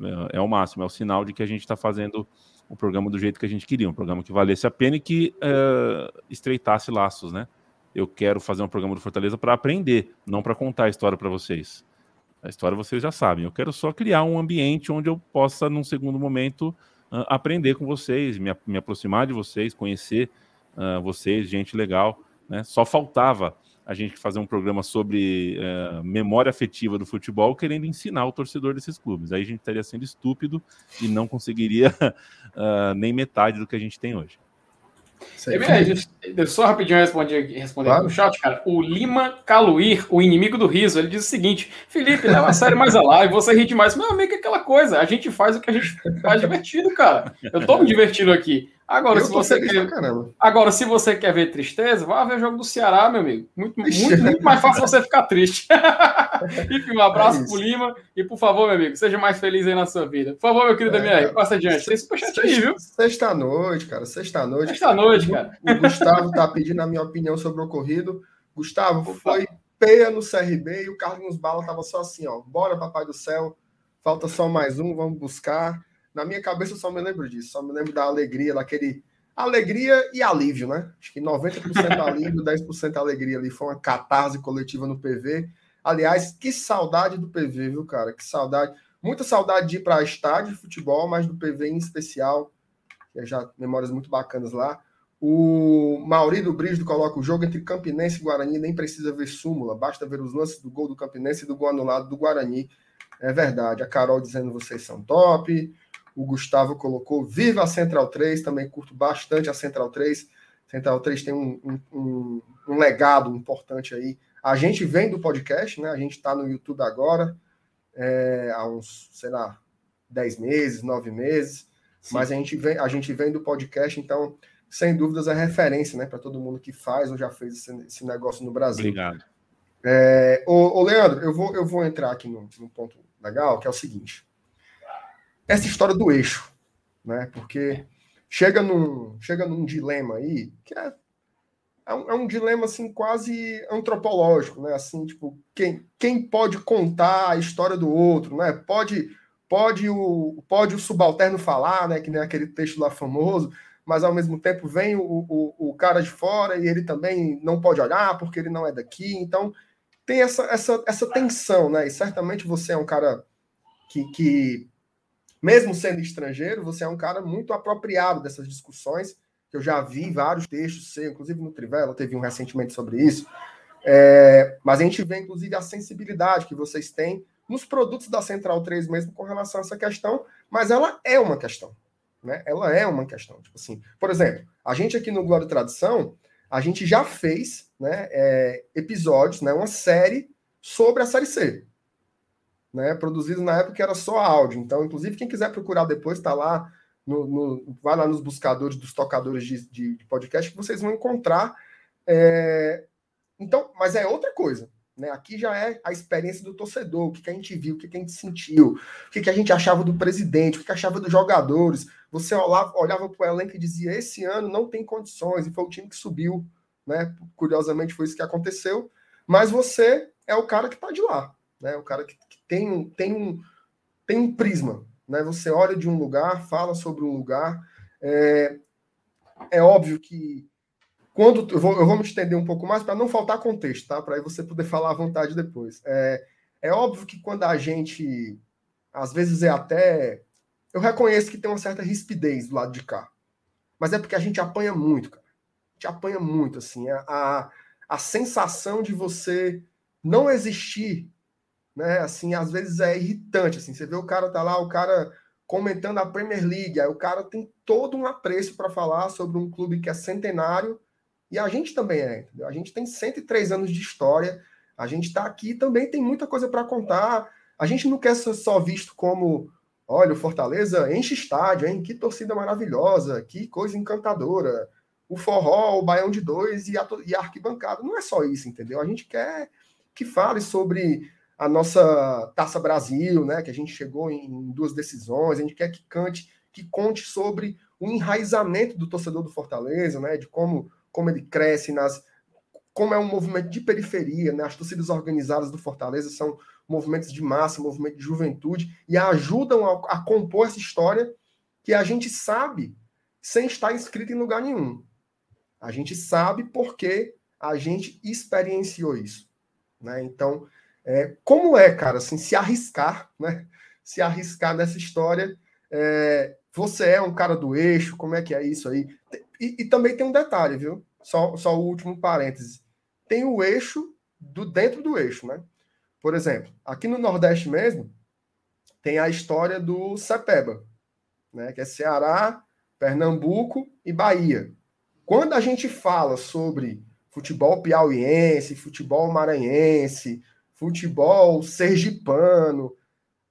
é, é, o máximo, é o sinal de que a gente está fazendo o programa do jeito que a gente queria, um programa que valesse a pena e que é, estreitasse laços, né? Eu quero fazer um programa do Fortaleza para aprender, não para contar a história para vocês. A história vocês já sabem. Eu quero só criar um ambiente onde eu possa, num segundo momento, uh, aprender com vocês, me, me, aproximar de vocês, conhecer uh, vocês, gente legal. Né? Só faltava a gente fazer um programa sobre uh, memória afetiva do futebol, querendo ensinar o torcedor desses clubes. Aí a gente estaria sendo estúpido e não conseguiria nem metade do que a gente tem hoje. Eu só rapidinho responder, responder claro. aqui no chat, cara. O Lima Caluir, o inimigo do riso, ele diz o seguinte: Felipe, leva a sério mais a live, você ri demais. Meu amigo, é aquela coisa, a gente faz o que a gente faz divertido, cara. Eu tô me divertindo aqui. Agora, se você quer... Agora, se você quer ver tristeza, vá ver o jogo do Ceará, meu amigo. Muito, muito, muito mais fácil você ficar triste. Enfim, um abraço é pro Lima e, por favor, meu amigo, seja mais feliz aí na sua vida. Por favor, meu querido é, MR, passa adiante. Tem superchat aí, viu? Sexta-noite, cara. Sexta-noite. Sexta-noite, cara. O, o Gustavo tá pedindo a minha opinião sobre o ocorrido. Gustavo, foi peia no CRB e o Carlos Bala tava só assim, ó. Bora, papai do céu. Falta só mais um, vamos buscar. na minha cabeça eu só me lembro disso, só me lembro da alegria, daquele alegria e alívio, né? Acho que 90% alívio, 10% alegria ali. Foi uma catarse coletiva no PV. Aliás, que saudade do PV, viu, cara? Que saudade. Muita saudade de ir para estádio de futebol, mas do PV em especial. Já memórias muito bacanas lá. O Mauri do Brígido coloca o jogo entre Campinense e Guarani, nem precisa ver súmula, basta ver os lances do gol do Campinense e do gol anulado do Guarani. É verdade. A Carol dizendo vocês são top. O Gustavo colocou Viva a Central 3, também curto bastante a Central 3. Central 3 tem um, um, um legado importante aí. A gente vem do podcast, né? A gente está no YouTube agora, é, há uns, sei lá, 10 meses, 9 meses. Sim. Mas a gente, vem, a gente vem do podcast, então, sem dúvidas, é referência, né? Para todo mundo que faz ou já fez esse, esse negócio no Brasil. Obrigado. É, ô, ô, Leandro, eu vou, eu vou entrar aqui num, num ponto legal, que é o seguinte essa história do eixo, né? Porque chega num, chega num dilema aí que é, é, um, é um dilema assim quase antropológico, né? Assim, tipo, quem, quem pode contar a história do outro, né? Pode pode o pode o subalterno falar, né? Que nem aquele texto lá famoso, mas ao mesmo tempo vem o, o, o cara de fora e ele também não pode olhar porque ele não é daqui. Então tem essa essa, essa tensão, né? E certamente você é um cara que, que mesmo sendo estrangeiro, você é um cara muito apropriado dessas discussões, que eu já vi vários textos seu, inclusive no Trivela, teve um recentemente sobre isso. É, mas a gente vê, inclusive, a sensibilidade que vocês têm nos produtos da Central 3 mesmo com relação a essa questão, mas ela é uma questão. Né? Ela é uma questão. Tipo assim, por exemplo, a gente aqui no Glória e Tradição, a gente já fez né, é, episódios, né, uma série sobre a Série C né, produzidos na época que era só áudio. Então, inclusive, quem quiser procurar depois, está lá, no, no, vai lá nos buscadores dos tocadores de, de, de podcast que vocês vão encontrar. É... Então, mas é outra coisa. Né? Aqui já é a experiência do torcedor, o que, que a gente viu, o que, que a gente sentiu, o que, que a gente achava do presidente, o que, que achava dos jogadores. Você olhava, olhava para o elenco e dizia: esse ano não tem condições, e foi o time que subiu. Né? Curiosamente, foi isso que aconteceu. Mas você é o cara que está de lá né? O cara que, que tem, um, tem, um, tem um prisma, né? Você olha de um lugar, fala sobre um lugar. É, é óbvio que quando eu vou, eu vou me estender um pouco mais para não faltar contexto, tá? Para você poder falar à vontade depois. É, é óbvio que quando a gente às vezes é até eu reconheço que tem uma certa rispidez do lado de cá, mas é porque a gente apanha muito, cara. A gente apanha muito, assim, a, a, a sensação de você não existir né? Assim, às vezes é irritante, assim, você vê o cara tá lá, o cara comentando a Premier League, aí o cara tem todo um apreço para falar sobre um clube que é centenário, e a gente também é, entendeu? A gente tem 103 anos de história, a gente está aqui também tem muita coisa para contar. A gente não quer ser só visto como, olha, o Fortaleza enche estádio, hein? Que torcida maravilhosa, que coisa encantadora. O forró, o baião de dois e a, e a arquibancada. Não é só isso, entendeu? A gente quer que fale sobre a nossa Taça Brasil, né, que a gente chegou em duas decisões, a gente quer que cante, que conte sobre o enraizamento do torcedor do Fortaleza, né, de como, como ele cresce nas como é um movimento de periferia, né? As torcidas organizadas do Fortaleza são movimentos de massa, movimento de juventude e ajudam a, a compor essa história que a gente sabe sem estar inscrito em lugar nenhum. A gente sabe porque a gente experienciou isso, né? Então, é, como é, cara, assim, se arriscar, né? Se arriscar nessa história. É, você é um cara do eixo, como é que é isso aí? E, e, também tem um detalhe, viu? Só, só o último parêntese. Tem o eixo do dentro do eixo, né? Por exemplo, aqui no Nordeste mesmo, tem a história do Cepeba, né? Que é Ceará, Pernambuco e Bahia. Quando a gente fala sobre futebol piauiense, futebol maranhense, futebol sergipano.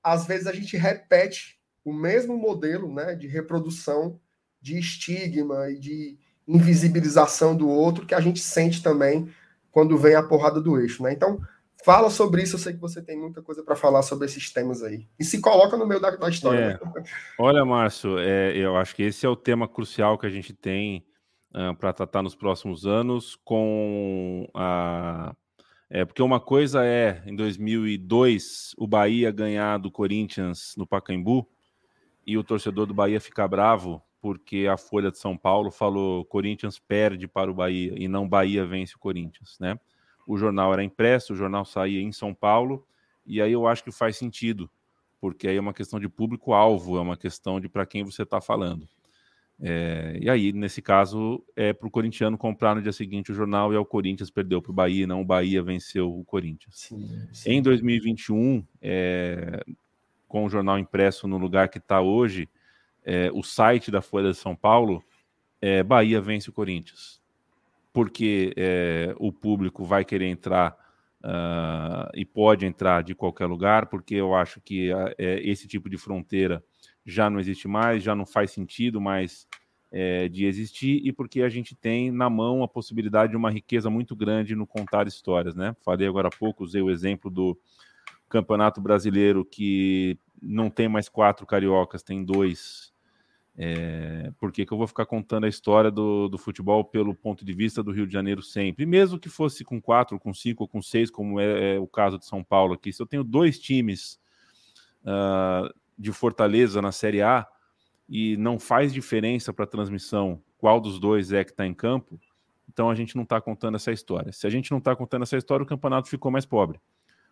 Às vezes a gente repete o mesmo modelo né, de reprodução de estigma e de invisibilização do outro que a gente sente também quando vem a porrada do eixo. Né? Então, fala sobre isso. Eu sei que você tem muita coisa para falar sobre esses temas aí. E se coloca no meio da, da história. É. Né? Olha, Márcio, é, eu acho que esse é o tema crucial que a gente tem uh, para tratar nos próximos anos com a é, porque uma coisa é, em 2002, o Bahia ganhar do Corinthians no Pacaembu, e o torcedor do Bahia fica bravo porque a Folha de São Paulo falou Corinthians perde para o Bahia e não Bahia vence o Corinthians, né? O jornal era impresso, o jornal saía em São Paulo, e aí eu acho que faz sentido, porque aí é uma questão de público-alvo, é uma questão de para quem você está falando. É, e aí, nesse caso, é para o corintiano comprar no dia seguinte o jornal e é o Corinthians perdeu para o Bahia, não o Bahia venceu o Corinthians. Sim, sim. Em 2021, é, com o jornal impresso no lugar que está hoje, é, o site da Folha de São Paulo, é, Bahia vence o Corinthians. Porque é, o público vai querer entrar uh, e pode entrar de qualquer lugar, porque eu acho que uh, esse tipo de fronteira já não existe mais, já não faz sentido mais é, de existir, e porque a gente tem na mão a possibilidade de uma riqueza muito grande no contar histórias, né? Falei agora há pouco, usei o exemplo do Campeonato Brasileiro, que não tem mais quatro cariocas, tem dois. É, por que, eu vou ficar contando a história do, do futebol pelo ponto de vista do Rio de Janeiro sempre? Mesmo que fosse com quatro, com cinco ou com seis, como é, é o caso de São Paulo aqui, se eu tenho dois times uh, de Fortaleza na Série A e não faz diferença para a transmissão qual dos dois é que está em campo, então a gente não está contando essa história. Se a gente não está contando essa história, o campeonato ficou mais pobre.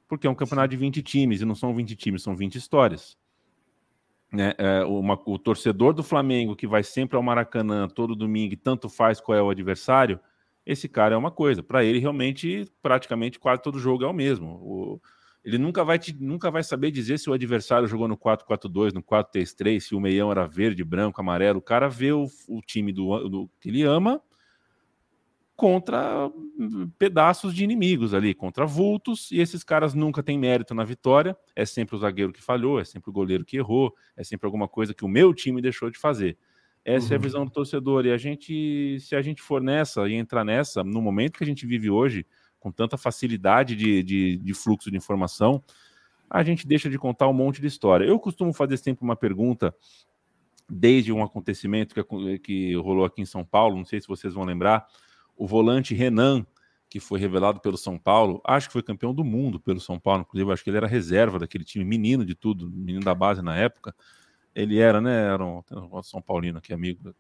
Porque é um campeonato de 20 times e não são 20 times, são 20 histórias. Né? É, uma, o torcedor do Flamengo que vai sempre ao Maracanã todo domingo e tanto faz qual é o adversário, esse cara é uma coisa. Para ele, realmente, praticamente quase todo jogo é o mesmo. O, ele nunca vai, te, nunca vai saber dizer se o adversário jogou no 4-4-2, no 4-3-3, se o meião era verde, branco, amarelo. O cara vê o, o time do, do, que ele ama contra pedaços de inimigos ali, contra vultos, e esses caras nunca têm mérito na vitória. É sempre o zagueiro que falhou, é sempre o goleiro que errou, é sempre alguma coisa que o meu time deixou de fazer. Essa uhum. é a uhum. visão do torcedor. E a gente, se a gente for nessa e entrar nessa, no momento que a gente vive hoje, com tanta facilidade de, de, de, fluxo de informação, a gente deixa de contar um monte de história. Eu costumo fazer sempre uma pergunta, desde um acontecimento que, que rolou aqui em São Paulo, não sei se vocês vão lembrar, o volante Renan, que foi revelado pelo São Paulo, acho que foi campeão do mundo pelo São Paulo, inclusive acho que ele era reserva daquele time, menino de tudo, menino da base na época. Ele era, né? Era um, São Paulino aqui, amigo.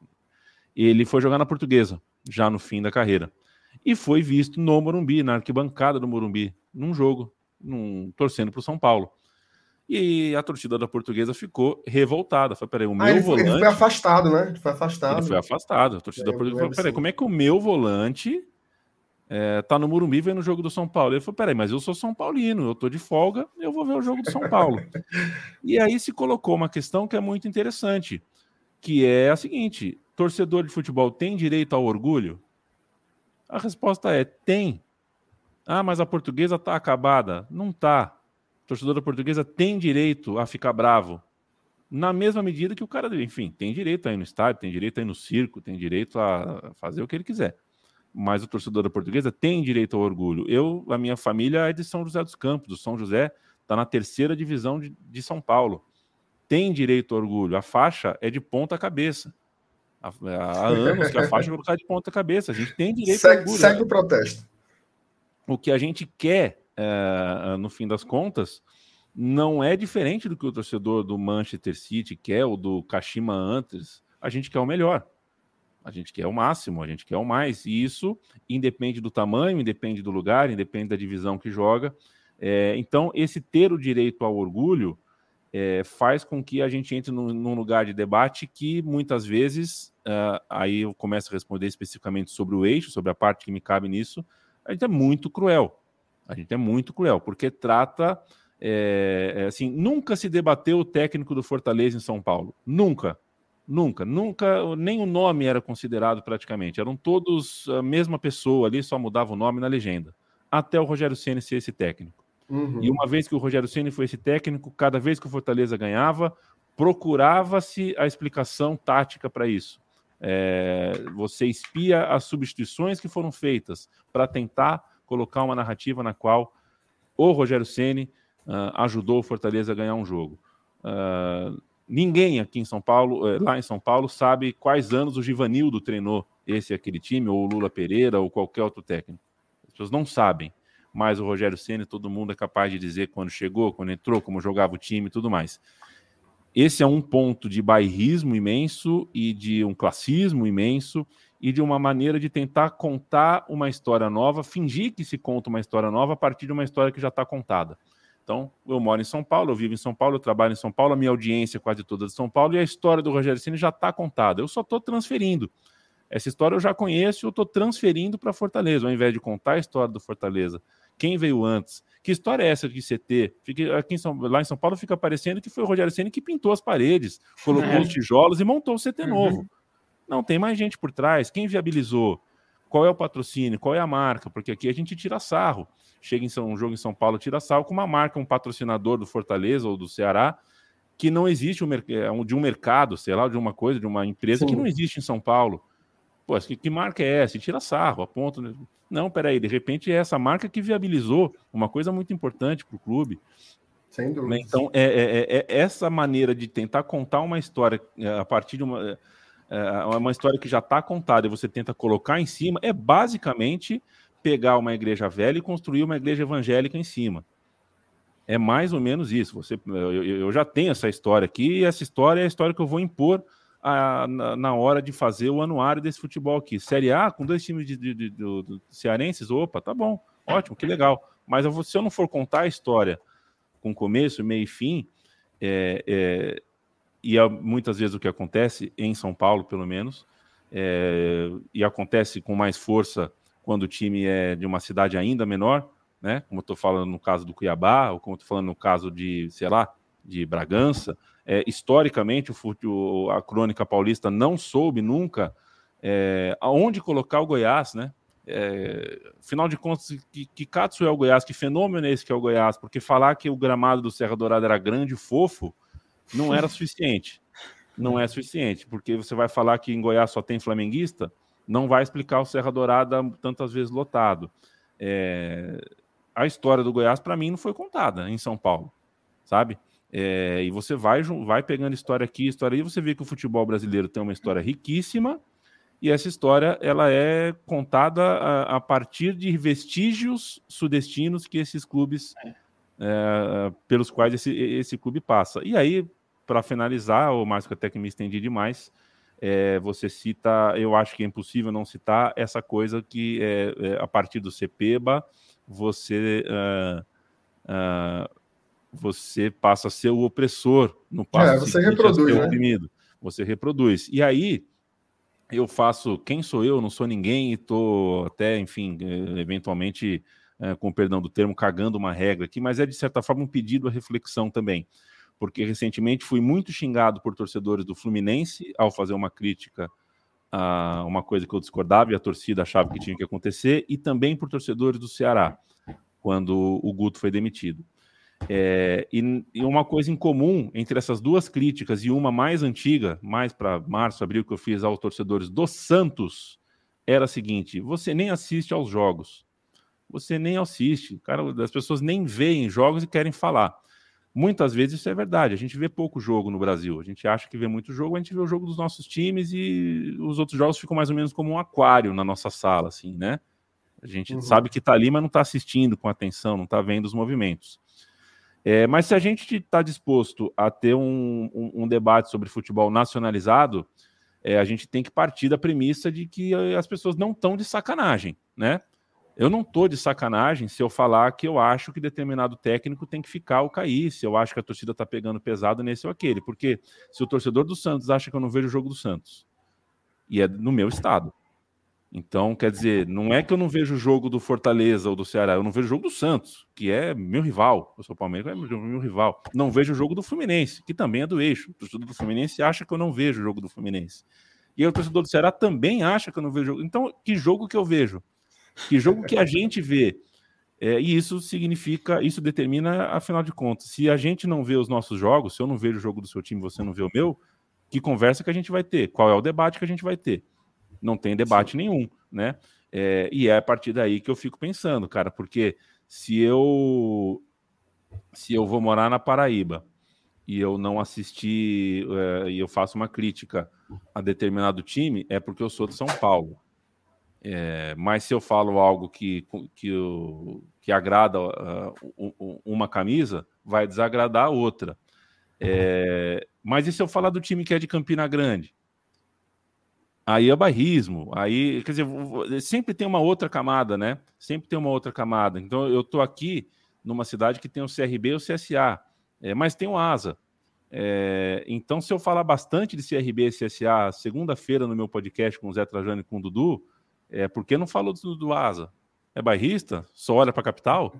Ele foi jogar na portuguesa, já no fim da carreira e foi visto no Morumbi, na arquibancada do Morumbi, num jogo, num, torcendo para o São Paulo. E a torcida da portuguesa ficou revoltada. Foi, peraí, o ah, meu ele volante. Ele foi afastado, né? Ele foi afastado. Ele foi afastado. A torcida é, da portuguesa falou: peraí, como é que o meu volante é, tá no Morumbi vendo o jogo do São Paulo? Ele falou: peraí, mas eu sou São Paulino, eu tô de folga, eu vou ver o jogo do São Paulo. e aí se colocou uma questão que é muito interessante, que é a seguinte: torcedor de futebol tem direito ao orgulho? A resposta é: tem. Ah, mas a portuguesa está acabada. Não está. Torcedor da portuguesa tem direito a ficar bravo. Na mesma medida que o cara, enfim, tem direito a ir no estádio, tem direito a ir no circo, tem direito a fazer o que ele quiser. Mas o torcedor da portuguesa tem direito ao orgulho. Eu, a minha família é de São José dos Campos. O São José está na terceira divisão de, de São Paulo. Tem direito ao orgulho. A faixa é de ponta cabeça. Há, anos que a faixa é colocada de ponta cabeça. A gente tem direito segue, orgulho, segue né? o protesto. O que a gente quer, é, no fim das contas, não é diferente do que o torcedor do Manchester City quer, ou do Kashima antes. A gente quer o melhor. A gente quer o máximo, a gente quer o mais. E isso independe do tamanho, independe do lugar, independe da divisão que joga. É, então, esse ter o direito ao orgulho é, faz com que a gente entre num, num, lugar de debate que muitas vezes uh, aí eu começo a responder especificamente sobre o eixo, sobre a parte que me cabe nisso, a gente é muito cruel. A gente é muito cruel, porque trata. É, é, assim, nunca se debateu o técnico do Fortaleza em São Paulo. Nunca. Nunca. Nunca. Nem o nome era considerado praticamente. Eram todos a mesma pessoa ali, só mudava o nome na legenda. Até o Rogério Senna ser esse técnico. Uhum. E uma vez que o Rogério Senna foi esse técnico, cada vez que o Fortaleza ganhava, procurava-se a explicação tática para isso. É, você espia as substituições que foram feitas para tentar colocar uma narrativa na qual o Rogério Ceni uh, ajudou o Fortaleza a ganhar um jogo. Uh, ninguém aqui em São Paulo, uh, lá em São Paulo, sabe quais anos o Givanildo treinou esse aquele time, ou o Lula Pereira, ou qualquer outro técnico. As pessoas não sabem. Mas o Rogério Ceni, todo mundo é capaz de dizer quando chegou, quando entrou, como jogava o time e tudo mais. esse é um ponto de bairrismo imenso e de um classismo imenso e de uma maneira de tentar contar uma história nova, fingir que se conta uma história nova a partir de uma história que já está contada. Então, eu moro em São Paulo, eu vivo em São Paulo, eu trabalho em São Paulo, a minha audiência é quase toda de São Paulo e a história do Rogério Ceni já está contada. Eu só estou transferindo. Essa história eu já conheço e eu estou transferindo para Fortaleza, ao invés de contar a história do Fortaleza. Quem veio antes? Que história é essa de CT? Fica, aqui em São, lá em São Paulo fica parecendo que foi o Rogério Ceni que pintou as paredes, colocou é. os tijolos e montou o CT uhum. novo. Não, tem mais gente por trás. Quem viabilizou? Qual é o patrocínio? Qual é a marca? Porque aqui a gente tira sarro. Chega em São, um jogo em São Paulo, tira sarro com uma marca, um patrocinador do Fortaleza ou do Ceará, que não existe um, é, de um mercado, sei lá, de uma coisa, de uma empresa Sim. que não existe em São Paulo. Pô, que, que marca é essa? E tira sarro, a ponto. Né? Não, peraí, de repente é essa marca que viabilizou uma coisa muito importante para o clube. Sem dúvida. Então, é, é, é, essa maneira de tentar contar uma história é, a partir de uma, é, é uma história que já está contada e você tenta colocar em cima, é basicamente pegar uma igreja velha e construir uma igreja evangélica em cima. É mais ou menos isso. Você, eu, eu já tenho essa história aqui, e essa história é a história que eu vou impor a, na, na, hora de fazer o anuário desse futebol aqui. Série A, com dois times de, de, de, de cearenses, opa, tá bom, ótimo, que legal. Mas eu, se eu não for contar a história com começo, meio e fim, é, é, e é muitas vezes o que acontece, em São Paulo, pelo menos, é, e acontece com mais força quando o time é de uma cidade ainda menor, né? Como eu estou falando no caso do Cuiabá, ou como eu estou falando no caso de, sei lá, de Bragança, é, historicamente, o, a crônica paulista não soube nunca é, aonde colocar o Goiás, né? É, afinal de contas, que, que Katsu é o Goiás? Que fenômeno é esse que é o Goiás? Porque falar que o gramado do Serra Dourada era grande e fofo não era suficiente. Não é suficiente, porque você vai falar que em Goiás só tem flamenguista, não vai explicar o Serra Dourada tantas vezes lotado. É, a história do Goiás, para mim, não foi contada em São Paulo, sabe? É, e você vai, vai pegando história aqui, história aí, você vê que o futebol brasileiro tem uma história riquíssima, e essa história ela é contada a, a partir de vestígios sudestinos que esses clubes, é, é pelos quais esse, esse clube passa. E aí, para finalizar, o mais que até que me estendi demais, é, você cita, eu acho que é impossível não citar essa coisa que é, é a partir do CEPEBA você uh, uh, você passa a ser o opressor no passo é, você reproduz, né? oprimido. Você reproduz. E aí eu faço quem sou eu, não sou ninguém e tô até, enfim, eh, eventualmente, é, com perdão do termo, cagando uma regra aqui, mas é de certa forma um pedido à reflexão também. Porque recentemente fui muito xingado por torcedores do Fluminense ao fazer uma crítica a uma coisa que eu discordava e a torcida achava que tinha que acontecer, e também por torcedores do Ceará, quando o Guto foi demitido. É, e, e, uma coisa em comum entre essas duas críticas e uma mais antiga, mais para março, abril, que eu fiz aos torcedores do Santos, era a seguinte: você nem assiste aos jogos. Você nem assiste. Cara, as pessoas nem veem jogos e querem falar. Muitas vezes isso é verdade. A gente vê pouco jogo no Brasil. A gente acha que vê muito jogo, a gente vê o jogo dos nossos times e os outros jogos ficam mais ou menos como um aquário na nossa sala, assim, né? A gente uhum. sabe que está ali, mas não está assistindo com atenção, não está vendo os movimentos. É, mas se a gente está disposto a ter um, um, um, debate sobre futebol nacionalizado, é, a gente tem que partir da premissa de que eh, as pessoas não estão de sacanagem, né? Eu não estou de sacanagem se eu falar que eu acho que determinado técnico tem que ficar ou cair, se eu acho que a torcida está pegando pesado nesse ou aquele. Porque se o torcedor do Santos acha que eu não vejo o jogo do Santos, e é no meu estado, então, quer dizer, não é que eu não vejo o jogo do Fortaleza ou do Ceará, eu não vejo o jogo do Santos, que é meu rival. Eu sou Palmeiras, é meu, meu rival. Não vejo o jogo do Fluminense, que também é do eixo. O torcedor do Fluminense acha que eu não vejo o jogo do Fluminense. E o torcedor do Ceará também acha que eu não vejo o jogo. Então, que jogo que eu vejo? Que jogo que a gente vê? É, e isso significa, isso determina, afinal de contas, se a gente não vê os nossos jogos, se eu não vejo o jogo do seu time, você não vê o meu, que conversa que a gente vai ter? Qual é o debate que a gente vai ter? Não tem debate Sim. nenhum, né? É, e é a partir daí que eu fico pensando, cara, porque se eu se eu vou morar na Paraíba e eu não assisti é, e eu faço uma crítica a determinado time, é porque eu sou de São Paulo. É, mas se eu falo algo que, que, que agrada uh, uma camisa, vai desagradar a outra. É, Mas e se eu falar do time que é de Campina Grande? Aí é bairrismo. Aí, quer dizer, sempre tem uma outra camada, né? Sempre tem uma outra camada. Então, eu estou aqui numa cidade que tem o CRB e o CSA, é, mas tem o ASA. É, então, se eu falar bastante de CRB e CSA segunda-feira no meu podcast com o Zé Trajano e com o Dudu, é porque não falou do, do ASA? É bairrista? Só olha para a capital?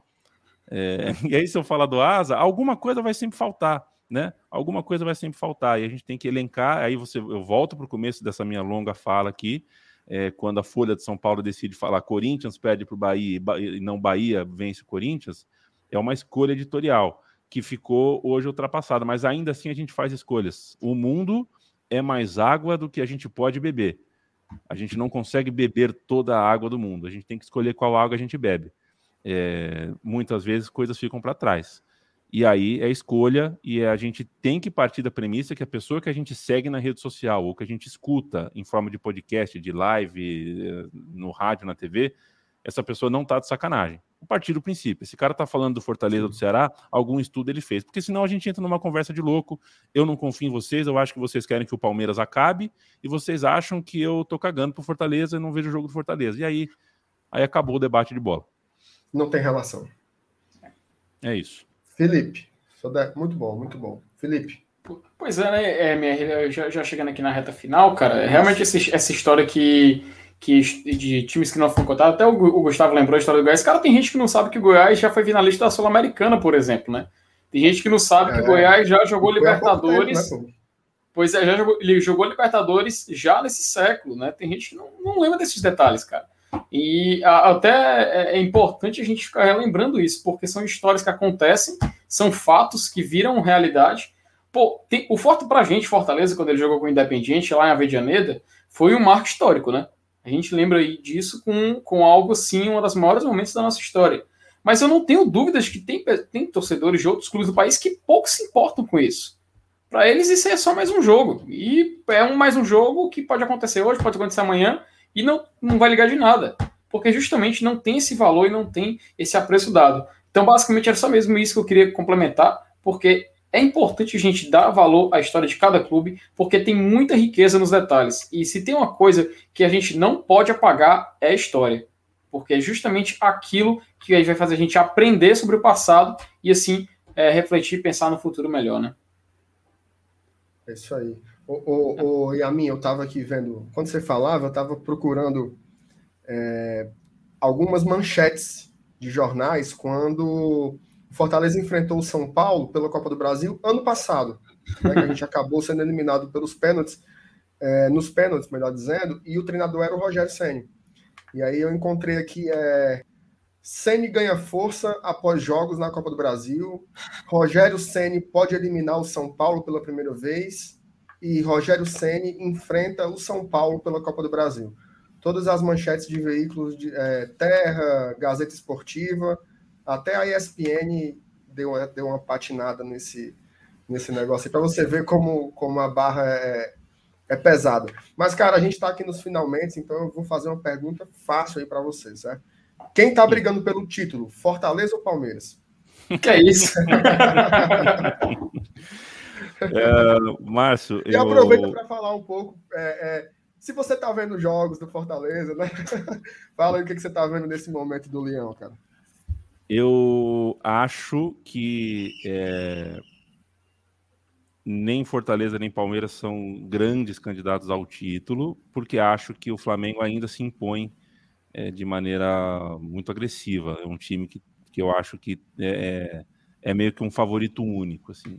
É, e aí, se eu falar do ASA, alguma coisa vai sempre faltar né? Alguma coisa vai sempre faltar e a gente tem que elencar. Aí você, eu volto para o começo dessa minha longa fala aqui, é, quando a Folha de São Paulo decide falar Corinthians perde para o Bahia e não Bahia vence o Corinthians, é uma escolha editorial que ficou hoje ultrapassada, mas ainda assim a gente faz escolhas. O mundo é mais água do que a gente pode beber. A gente não consegue beber toda a água do mundo. A gente tem que escolher qual água a gente bebe. É, muitas vezes coisas ficam para trás. E aí é escolha, e a gente tem que partir da premissa que a pessoa que a gente segue na rede social, ou que a gente escuta em forma de podcast, de live, eh, no rádio, na TV, essa pessoa não está de sacanagem. A partir do princípio, esse cara está falando do Fortaleza do Ceará, algum estudo ele fez. Porque senão a gente entra numa conversa de louco. Eu não confio em vocês, eu acho que vocês querem que o Palmeiras acabe, e vocês acham que eu tô cagando pro Fortaleza e não vejo o jogo do Fortaleza. E aí, aí acabou o debate de bola. Não tem relação. É isso. Felipe, muito bom, muito bom. Felipe. Pois é, né, é, minha, já, já chegando aqui na reta final, cara, realmente esse, essa história que, que de times que não foram cotados, até o, o, Gustavo lembrou a história do Goiás. Cara, tem gente que não sabe que o Goiás já foi finalista da Sul-Americana, por exemplo, né? Tem gente que não sabe é, que o Goiás já jogou Libertadores. Tempo, né, pois é, já jogou, ele jogou Libertadores já nesse século, né? Tem gente que não, não lembra desses detalhes, cara. E a, até é, é importante a gente ficar relembrando isso, porque são histórias que acontecem, são fatos que viram realidade. Pô, tem, o Forte pra gente, Fortaleza, quando ele jogou com o Independiente lá em Avedianeda, foi um marco histórico, né? A gente lembra aí disso com, com algo assim, um dos maiores momentos da nossa história. Mas eu não tenho dúvidas que tem, tem torcedores de outros clubes do país que pouco se importam com isso. Para eles, isso é só mais um jogo. E é um mais um jogo que pode acontecer hoje, pode acontecer amanhã, e não, não vai ligar de nada, porque justamente não tem esse valor e não tem esse apreço dado. Então, basicamente, era só mesmo isso que eu queria complementar, porque é importante a gente dar valor à história de cada clube, porque tem muita riqueza nos detalhes. E se tem uma coisa que a gente não pode apagar, é a história. Porque é justamente aquilo que vai fazer a gente aprender sobre o passado e, assim, é, refletir e pensar no futuro melhor, né? É isso aí. O, o, Yamin, eu estava aqui vendo, quando você falava, eu estava procurando é, algumas manchetes de jornais quando o Fortaleza enfrentou o São Paulo pela Copa do Brasil ano passado, né, que a gente acabou sendo eliminado pelos pênaltis, é, nos pênaltis, melhor dizendo, e o treinador era o Rogério Senni. E aí eu encontrei aqui é, Ceni ganha força após jogos na Copa do Brasil. Rogério Ceni pode eliminar o São Paulo pela primeira vez e Rogério Ceni enfrenta o São Paulo pela Copa do Brasil. Todas as manchetes de veículos de é, Terra, Gazeta Esportiva, até a ESPN deu uma, deu uma patinada nesse, nesse negócio, para você ver como, como a barra é, é pesada. Mas, cara, a gente está aqui nos finalmente, então eu vou fazer uma pergunta fácil aí para vocês, certo? Quem está brigando pelo título, Fortaleza ou Palmeiras? Que é isso? É, Márcio. E eu... aproveita para falar um pouco. É, é, se você está vendo jogos do Fortaleza, né? Fala aí o que, que você está vendo nesse momento do Leão, cara. Eu acho que é, nem Fortaleza nem Palmeiras são grandes candidatos ao título, porque acho que o Flamengo ainda se impõe é, de maneira muito agressiva. É um time que, que eu acho que é, é, é meio que um favorito único, assim.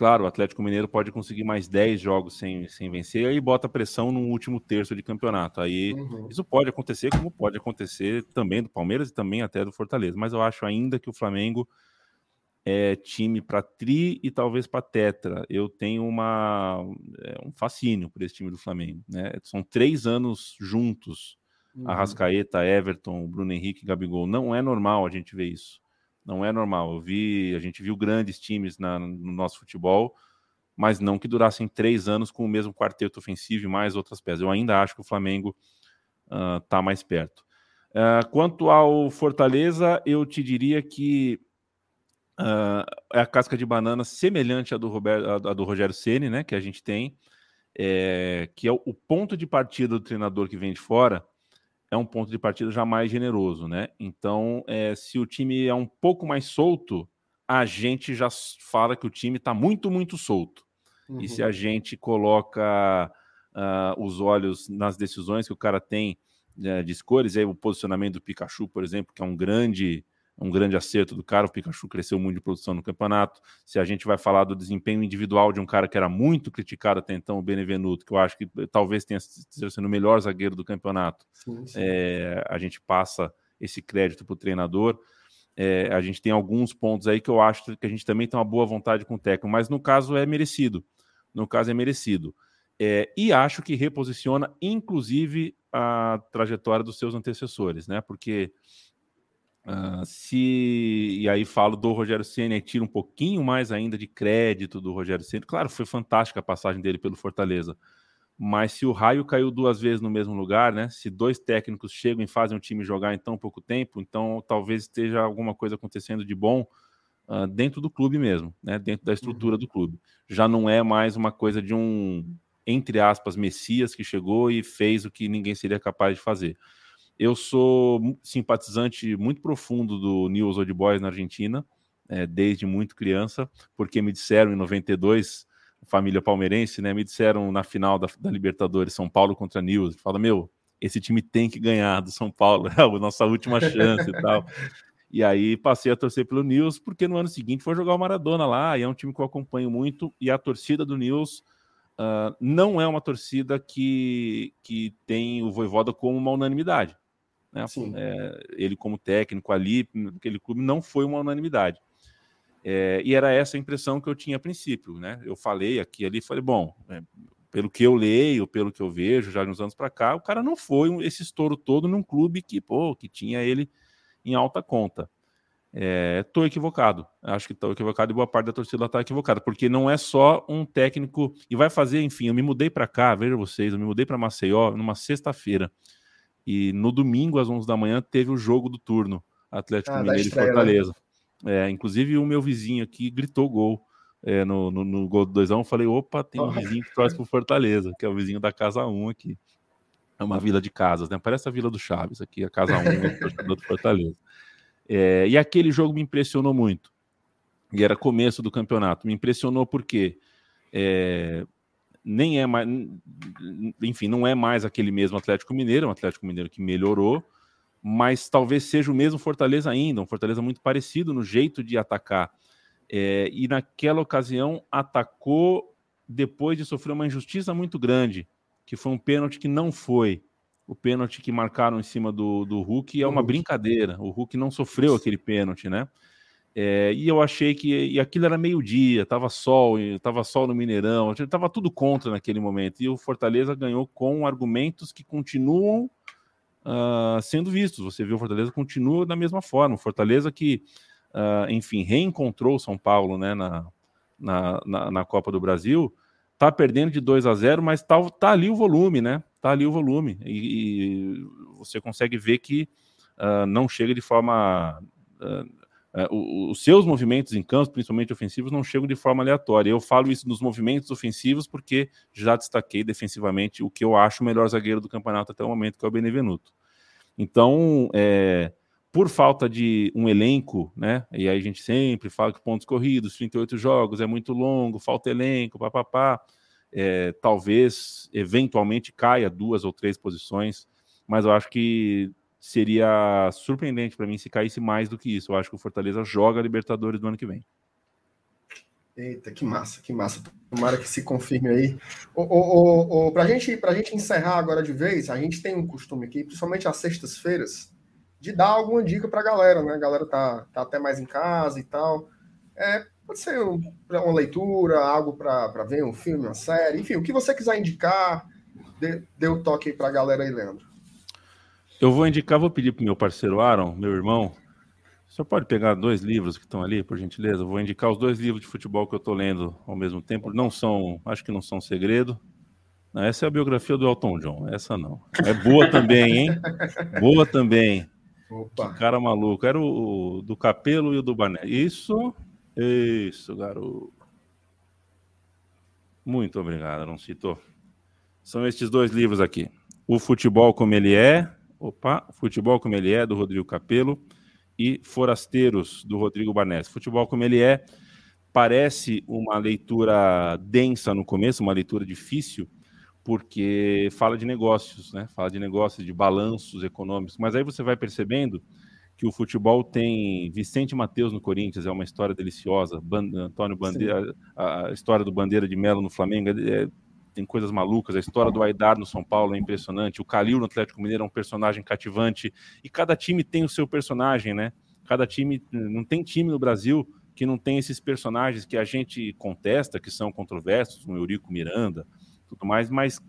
Claro, o Atlético Mineiro pode conseguir mais 10 jogos sem, sem vencer e bota pressão no último terço de campeonato. Aí uhum. isso pode acontecer, como pode acontecer também do Palmeiras e também até do Fortaleza. Mas eu acho ainda que o Flamengo é time para tri e talvez para tetra. Eu tenho uma, é, um fascínio por esse time do Flamengo. Né? São três anos juntos. Uhum. Arrascaeta, Everton, Bruno Henrique, Gabigol. Não é normal a gente ver isso. Não é normal. Eu vi, a gente viu grandes times na, no nosso futebol, mas não que durassem três anos com o mesmo quarteto ofensivo e mais outras peças. Eu ainda acho que o Flamengo está uh, mais perto. Uh, quanto ao Fortaleza, eu te diria que Uh, é a casca de banana semelhante à do, Roberto, à do Rogério Ceni, né? Que a gente tem, é, que é o, o, ponto de partida do treinador que vem de fora é um ponto de partida já mais generoso, né? Então, é, se o time é um pouco mais solto, a gente já fala que o time está muito, muito solto. Uhum. E se a uhum. gente coloca uh, os olhos nas decisões que o cara tem uh, de escolhas, aí o posicionamento do Pikachu, por exemplo, que é um grande um grande acerto do cara. O Pikachu cresceu muito de produção no campeonato. Se a gente vai falar do desempenho individual de um cara que era muito criticado até então, o Benevenuto, que eu acho que talvez tenha sido o melhor zagueiro do campeonato, sim, sim. É, a gente passa esse crédito para o treinador. É, a gente tem alguns pontos aí que eu acho que a gente também tem uma boa vontade com o técnico, mas no caso é merecido. No caso é merecido. É, e acho que reposiciona, inclusive, a trajetória dos seus antecessores, né? Porque Uh, se e aí falo do Rogério Ceni, tira um pouquinho mais ainda de crédito do Rogério Ceni. Claro, foi fantástica a passagem dele pelo Fortaleza, mas se o raio caiu duas vezes no mesmo lugar, né? Se dois técnicos chegam e fazem o time jogar em tão pouco tempo, então talvez esteja alguma coisa acontecendo de bom uh, dentro do clube mesmo, né? Dentro da estrutura uhum. do clube. Já não é mais uma coisa de um entre aspas Messias que chegou e fez o que ninguém seria capaz de fazer. Eu sou simpatizante muito profundo do News Old Boys na Argentina, é, desde muito criança, porque me disseram em 92, família palmeirense, né? Me disseram na final da, da Libertadores, São Paulo contra News, fala, meu, esse time tem que ganhar do São Paulo, é a nossa última chance e tal. E aí passei a torcer pelo News, porque no ano seguinte foi jogar o Maradona lá, e é um time que eu acompanho muito, e a torcida do News uh, não é uma torcida que, que tem o Voivoda como uma unanimidade. Né? É, ele, como técnico ali, naquele clube, não foi uma unanimidade. É, e era essa a impressão que eu tinha a princípio. Né? Eu falei aqui ali, falei, bom, é, pelo que eu leio, pelo que eu vejo já nos anos para cá, o cara não foi esse estouro todo num clube que, pô, que tinha ele em alta conta. Estou é, equivocado. Acho que estou equivocado e boa parte da torcida está equivocada, porque não é só um técnico. E vai fazer, enfim, eu me mudei para cá, veja vocês, eu me mudei para Maceió numa sexta-feira. E no domingo, às 11 da manhã, teve o jogo do turno Atlético ah, Mineiro e né? Fortaleza. Né? É, inclusive, o meu vizinho aqui gritou gol é, no, no, no, gol do 2x1. Eu falei: opa, tem um vizinho que torce pro Fortaleza, que é o vizinho da Casa 1 aqui. É uma vila de casas, né? Parece a Vila do Chaves aqui, a Casa 1 do do Fortaleza. É, e aquele jogo me impressionou muito. E era começo do campeonato. Me impressionou porque é, nem é mais, enfim, não é mais aquele mesmo Atlético Mineiro, um Atlético Mineiro que melhorou, mas talvez seja o mesmo Fortaleza ainda, um Fortaleza muito parecido no jeito de atacar. É, e naquela ocasião atacou depois de sofrer uma injustiça muito grande, que foi um pênalti que não foi. O pênalti que marcaram em cima do, do Hulk é uma brincadeira. O Hulk não sofreu aquele pênalti, né? É, e eu achei que e aquilo era meio-dia, tava sol, tava sol no Mineirão, tava tudo contra naquele momento. E o Fortaleza ganhou com argumentos que continuam uh, sendo vistos. Você viu o Fortaleza continua da mesma forma. O Fortaleza que, uh, enfim, reencontrou o São Paulo né, na, na, na, na, Copa do Brasil, tá perdendo de 2 a 0, mas tá, tá ali o volume, né? Tá ali o volume. E, e você consegue ver que uh, não chega de forma é, os seus movimentos em campo, principalmente ofensivos, não chegam de forma aleatória. Eu falo isso nos movimentos ofensivos porque já destaquei defensivamente o que eu acho o melhor zagueiro do campeonato até o momento, que é o Benevenuto. Então, é, por falta de um elenco, né? E aí a gente sempre fala que pontos corridos, 38 jogos, é muito longo, falta elenco, papapá. É, talvez eventualmente caia duas ou três posições, mas eu acho que seria surpreendente para mim se caísse mais do que isso. Eu acho que o Fortaleza joga a Libertadores do ano que vem. Eita, que massa, que massa. Tomara que se confirme aí. O, para gente, a gente encerrar agora de vez, a gente tem um costume aqui, principalmente às sextas-feiras, de dar alguma dica para a galera, né? A galera tá, tá até mais em casa e tal. É, pode ser uma leitura, algo para ver um filme, uma série, enfim, o que você quiser indicar, dê, o toque aí para a galera aí, Leandro. Eu vou indicar, vou pedir para o meu parceiro Aaron, meu irmão. Só pode pegar dois livros que estão ali, por gentileza? Eu vou indicar os dois livros de futebol que eu estou lendo ao mesmo tempo. Não são, acho que não são segredo. Não, essa é a biografia do Elton John. Essa não. É boa também, hein? Boa também. Opa. Que cara maluco. Era o, o do Capelo e o do Barnet. Isso Isso, garoto. Muito obrigado, não citou. São estes dois livros aqui. O Futebol Como Ele É, opa, Futebol Como Ele É, do Rodrigo Capello, e Forasteiros, do Rodrigo Barnes. Futebol Como Ele É parece uma leitura densa no começo, uma leitura difícil, porque fala de negócios, né? Fala de negócios, de balanços econômicos. Mas aí você vai percebendo que o futebol tem Vicente Mateus no Corinthians, é uma história deliciosa. Antônio Bandeira, a história do Bandeira de Melo no Flamengo é, tem coisas malucas. A história do Aidar no São Paulo é impressionante. O Calil no Atlético Mineiro é um personagem cativante. E cada time tem o seu personagem, né? Cada time, não tem time no Brasil que não tem esses personagens que a gente contesta, que são controversos, o Eurico Miranda, tudo mais, mas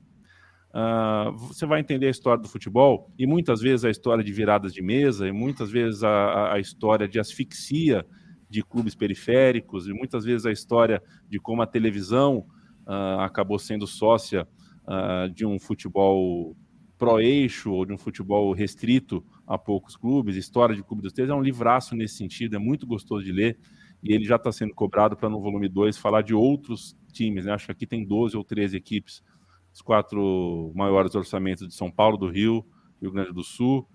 Uh, você vai entender a história do futebol e muitas vezes a história de viradas de mesa e muitas vezes a, a história de asfixia de clubes periféricos e muitas vezes a história de como a televisão uh, acabou sendo sócia uh, de um futebol pro-eixo ou de um futebol restrito a poucos clubes. História de Clube dos Três é um livraço nesse sentido, é muito gostoso de ler e ele já está sendo cobrado para no volume 2 falar de outros times. Né? Acho que aqui tem 12 ou 13 equipes os quatro maiores orçamentos de São Paulo, do Rio, Rio Grande do Sul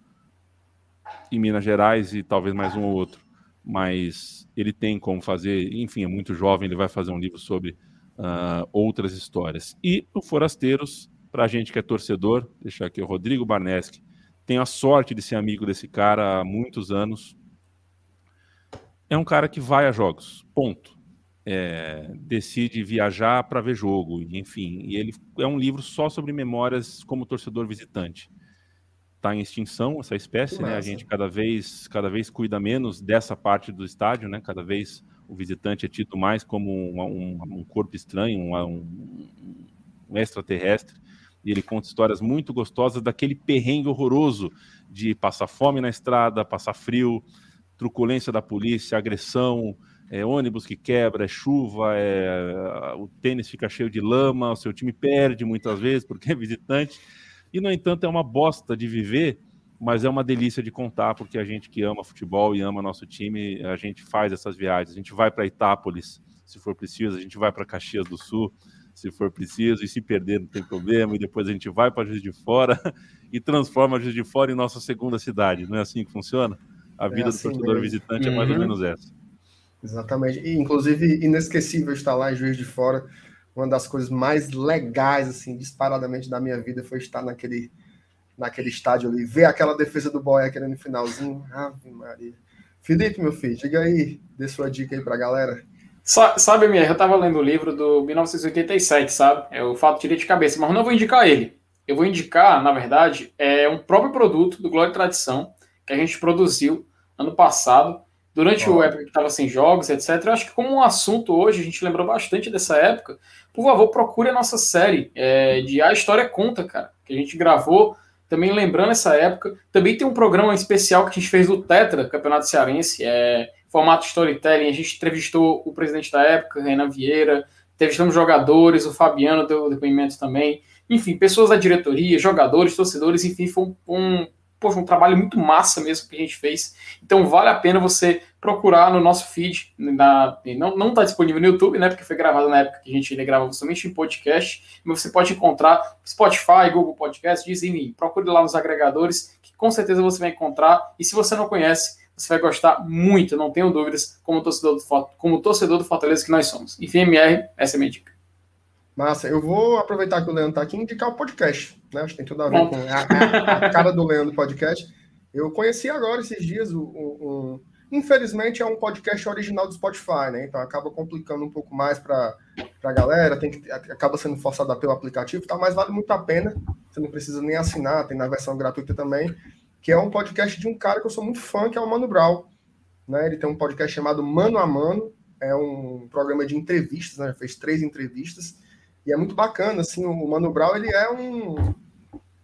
e Minas Gerais e talvez mais um ou outro. Mas ele tem como fazer, enfim, é muito jovem, ele vai fazer um livro sobre uh, outras histórias. E o Forasteiros, para a gente que é torcedor, deixar aqui o Rodrigo Barneski, tenho a sorte de ser amigo desse cara há muitos anos. É um cara que vai a jogos, ponto é, decide viajar para ver jogo, enfim. E ele é um livro só sobre memórias como torcedor visitante. Está em extinção essa espécie, né? A gente cada vez, cada vez cuida menos dessa parte do estádio, né? Cada vez o visitante é tido mais como um, um, um corpo estranho, um, um extraterrestre. E ele conta histórias muito gostosas daquele perrengue horroroso de passar fome na estrada, passar frio, truculência da polícia, agressão, é ônibus que quebra, é chuva, é, o tênis fica cheio de lama, o seu time perde muitas vezes porque é visitante. E, no entanto, é uma bosta de viver, mas é uma delícia de contar, porque a gente que ama futebol e ama nosso time, a gente faz essas viagens. A gente vai para Itápolis, se for preciso, a gente vai para Caxias do Sul, se for preciso, e se perder não tem problema, e depois a gente vai para Juiz de Fora e transforma Juiz de Fora em nossa segunda cidade. Não é assim que funciona? A é vida é assim do torcedor mesmo. visitante uhum. é mais ou uhum. menos essa. Exatamente. E, inclusive, inesquecível estar lá em Juiz de Fora. Uma das coisas mais legais, assim, disparadamente da minha vida foi estar naquele, naquele estádio ali, ver aquela defesa do Boia querendo no finalzinho. Ave Maria. Felipe, meu filho, diga aí, dê sua dica aí pra galera. Sabe, minha, eu tava lendo o livro do 1987, sabe? É o fato tirei de cabeça, mas não vou indicar ele. Eu vou indicar, na verdade, é um próprio produto do Glória e Tradição que a gente produziu ano passado durante oh. o época que estava sem jogos, etc. Eu acho que como um assunto hoje, a gente lembrou bastante dessa época. Por favor, procure a nossa série é, de A História Conta, cara, que a gente gravou também lembrando essa época. Também tem um programa especial que a gente fez do Tetra, Campeonato Cearense, é, formato storytelling. A gente entrevistou o presidente da época, Renan Vieira, entrevistamos jogadores, o Fabiano deu depoimento também. Enfim, pessoas da diretoria, jogadores, torcedores, enfim, foi um, um poxa, um trabalho muito massa mesmo que a gente fez. Então vale a pena você procurar no nosso feed. Na, não está disponível no YouTube, né? Porque foi gravado na época que a gente ainda gravava somente em podcast. Mas você pode encontrar Spotify, Google Podcast, Disney. Procure lá nos agregadores, que com certeza você vai encontrar. E se você não conhece, você vai gostar muito, não tenho dúvidas, como torcedor do, como torcedor do Fortaleza que nós somos. Enfim, MR, essa é a minha dica. Massa, eu vou aproveitar que o Leandro está aqui e indicar o podcast, né? Acho que tem tudo a ver com a, a, a, cara do Leandro podcast. Eu conheci agora esses dias o, o, o, Infelizmente é um podcast original do Spotify, né? Então acaba complicando um pouco mais para a galera, tem que, acaba sendo forçado pelo aplicativo, tá? mas vale muito a pena. Você não precisa nem assinar, tem na versão gratuita também, que é um podcast de um cara que eu sou muito fã, que é o Mano Brown. Né? Ele tem um podcast chamado Mano a Mano, é um programa de entrevistas, né? fez três entrevistas e é muito bacana, assim, o Mano Brown, ele é um...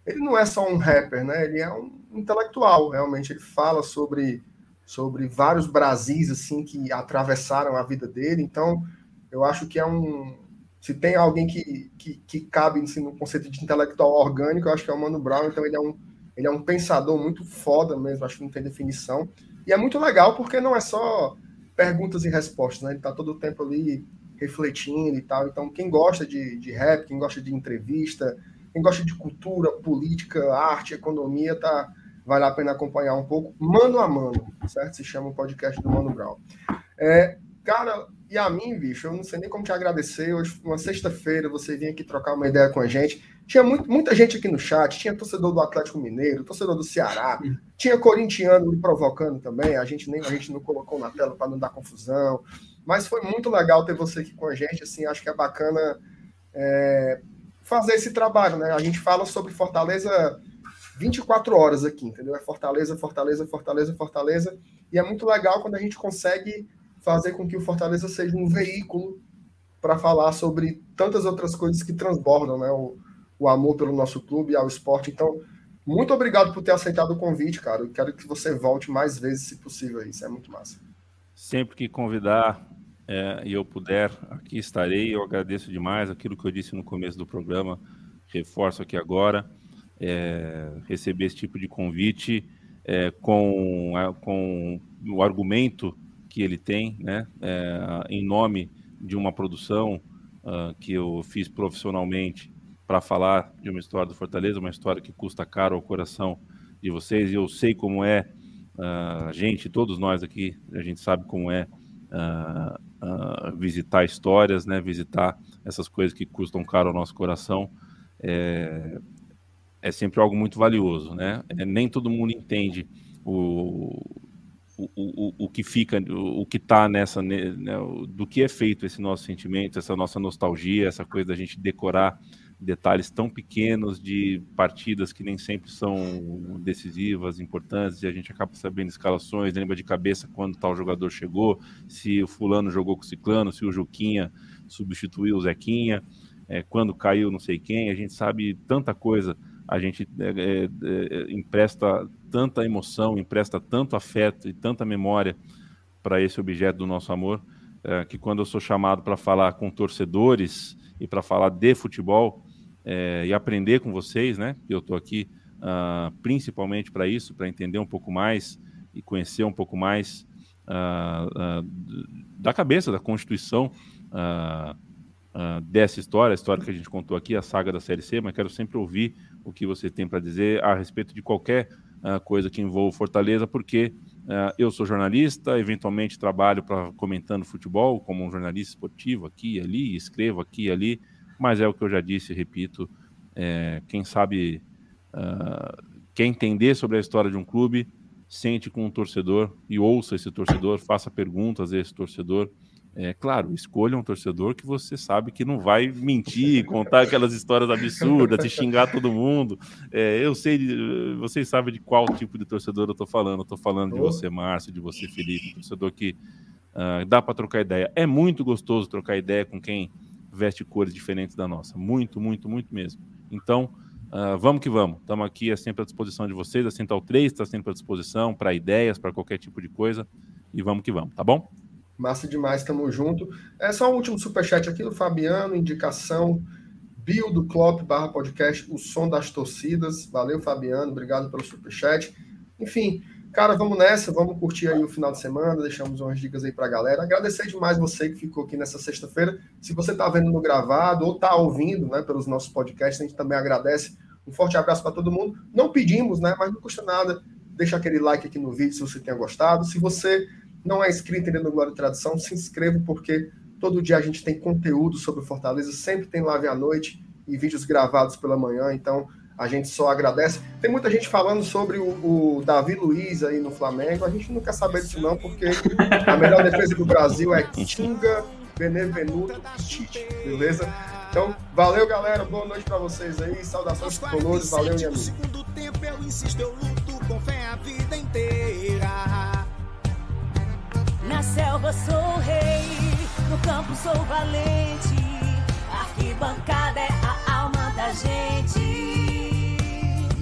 Ele não é só um rapper, né? Ele é um intelectual, realmente. Ele fala sobre, sobre vários Brasis, assim, que atravessaram a vida dele. Então, eu acho que é um... Se tem alguém que, que, que cabe assim, no conceito de intelectual orgânico, eu acho que é o Mano Brown. Então, ele é um, ele é um pensador muito foda mesmo, acho que não tem definição. E é muito legal porque não é só perguntas e respostas, né? Ele está todo o tempo ali refletindo e tal. Então, quem gosta de, de rap, quem gosta de entrevista, quem gosta de cultura, política, arte, economia, tá, vale a pena acompanhar um pouco. Mano a Mano, certo? Se chama o podcast do Mano Brown. É, cara, e a mim, bicho, eu não sei nem como te agradecer. Hoje, uma sexta-feira, você vinha aqui trocar uma ideia com a gente. Tinha muito, muita gente aqui no chat, tinha torcedor do Atlético Mineiro, torcedor do Ceará, tinha corintiano me provocando também. A gente nem a gente não colocou na tela para não dar confusão. Mas foi muito legal ter você aqui com a gente. Assim, acho que é bacana é, fazer esse trabalho, né? A gente fala sobre Fortaleza 24 horas aqui, entendeu? É Fortaleza, Fortaleza, Fortaleza, Fortaleza. E é muito legal quando a gente consegue fazer com que o Fortaleza seja um veículo para falar sobre tantas outras coisas que transbordam, né? O, o amor pelo nosso clube e ao esporte. Então, muito obrigado por ter aceitado o convite, cara. Eu quero que você volte mais vezes, se possível. Isso é muito massa. Sempre que convidar é, e eu puder, aqui estarei. Eu agradeço demais aquilo que eu disse no começo do programa. Reforço aqui agora. É, receber esse tipo de convite é, com, com o argumento que ele tem, né, é, em nome de uma produção uh, que eu fiz profissionalmente para falar de uma história do Fortaleza, uma história que custa caro ao coração de vocês. E eu sei como é uh, a gente, todos nós aqui, a gente sabe como é uh, visitar histórias, né, visitar essas coisas que custam caro ao nosso coração. É, é sempre algo muito valioso, né? É, nem todo mundo entende o, o, o, o que fica, o, que está nessa, né, do que é feito esse nosso sentimento, essa nossa nostalgia, essa coisa da gente decorar detalhes tão pequenos de partidas que nem sempre são decisivas, importantes, e a gente acaba sabendo escalações, lembra de cabeça quando tal jogador chegou, se o fulano jogou com o ciclano, se o Juquinha substituiu o Zequinha, é, quando caiu não sei quem, a gente sabe tanta coisa, a gente é, é, é empresta tanta emoção, empresta tanto afeto e tanta memória para esse objeto do nosso amor, é, que quando eu sou chamado para falar com torcedores e para falar de futebol é, e aprender com vocês, né? Eu estou aqui uh, principalmente para isso, para entender um pouco mais e conhecer um pouco mais uh, uh, da cabeça da Constituição dessa história, a história que a gente contou aqui, a saga da Série C, mas quero sempre ouvir o que você tem para dizer a respeito de qualquer coisa que envolva Fortaleza, porque eu sou jornalista, eventualmente trabalho para comentando futebol como um jornalista esportivo aqui e ali, escrevo aqui e ali, mas é o que eu já disse e repito, é, quem sabe, uh, quer entender sobre a história de um clube, sente com um torcedor e ouça esse torcedor, faça perguntas a esse torcedor, é claro, escolha um torcedor que você sabe que não vai mentir, contar aquelas histórias absurdas, te xingar todo mundo. É, eu sei, vocês sabem de qual tipo de torcedor eu estou falando. Eu estou falando de você, Márcio, de você, Felipe, torcedor que uh, dá para trocar ideia. É muito gostoso trocar ideia com quem veste cores diferentes da nossa. Muito, muito, muito mesmo. Então, uh, vamos que vamos. Estamos aqui é sempre à disposição de vocês. A Central 3 está sempre à disposição para ideias, para qualquer tipo de coisa. E vamos que vamos, tá bom? Massa demais, tamo junto. É só um último superchat aqui do Fabiano, indicação bio do Klopp barra podcast, o som das torcidas. Valeu, Fabiano, obrigado pelo superchat. Enfim, cara, vamos nessa, vamos curtir aí o final de semana, deixamos umas dicas aí pra galera. Agradecer demais você que ficou aqui nessa sexta-feira. Se você tá vendo no gravado ou tá ouvindo, né, pelos nossos podcasts, a gente também agradece. Um forte abraço para todo mundo. Não pedimos, né, mas não custa nada. Deixa aquele like aqui no vídeo se você tenha gostado. Se você não é inscrito ainda no Glória e Tradição, se inscreva, porque todo dia a gente tem conteúdo sobre Fortaleza, sempre tem live à noite e vídeos gravados pela manhã, então a gente só agradece. Tem muita gente falando sobre o, o Davi Luiz aí no Flamengo, a gente não quer saber disso não, porque a melhor defesa do Brasil é Tinga, Benevenuto Tite, beleza? Então, valeu, galera. Boa noite para vocês aí. Saudações tricolores. Valeu, minha amiga. segundo tempo eu insisto, eu luto com fé a vida inteira. Na selva sou rei, no campo sou valente. Arquibancada é a alma da gente.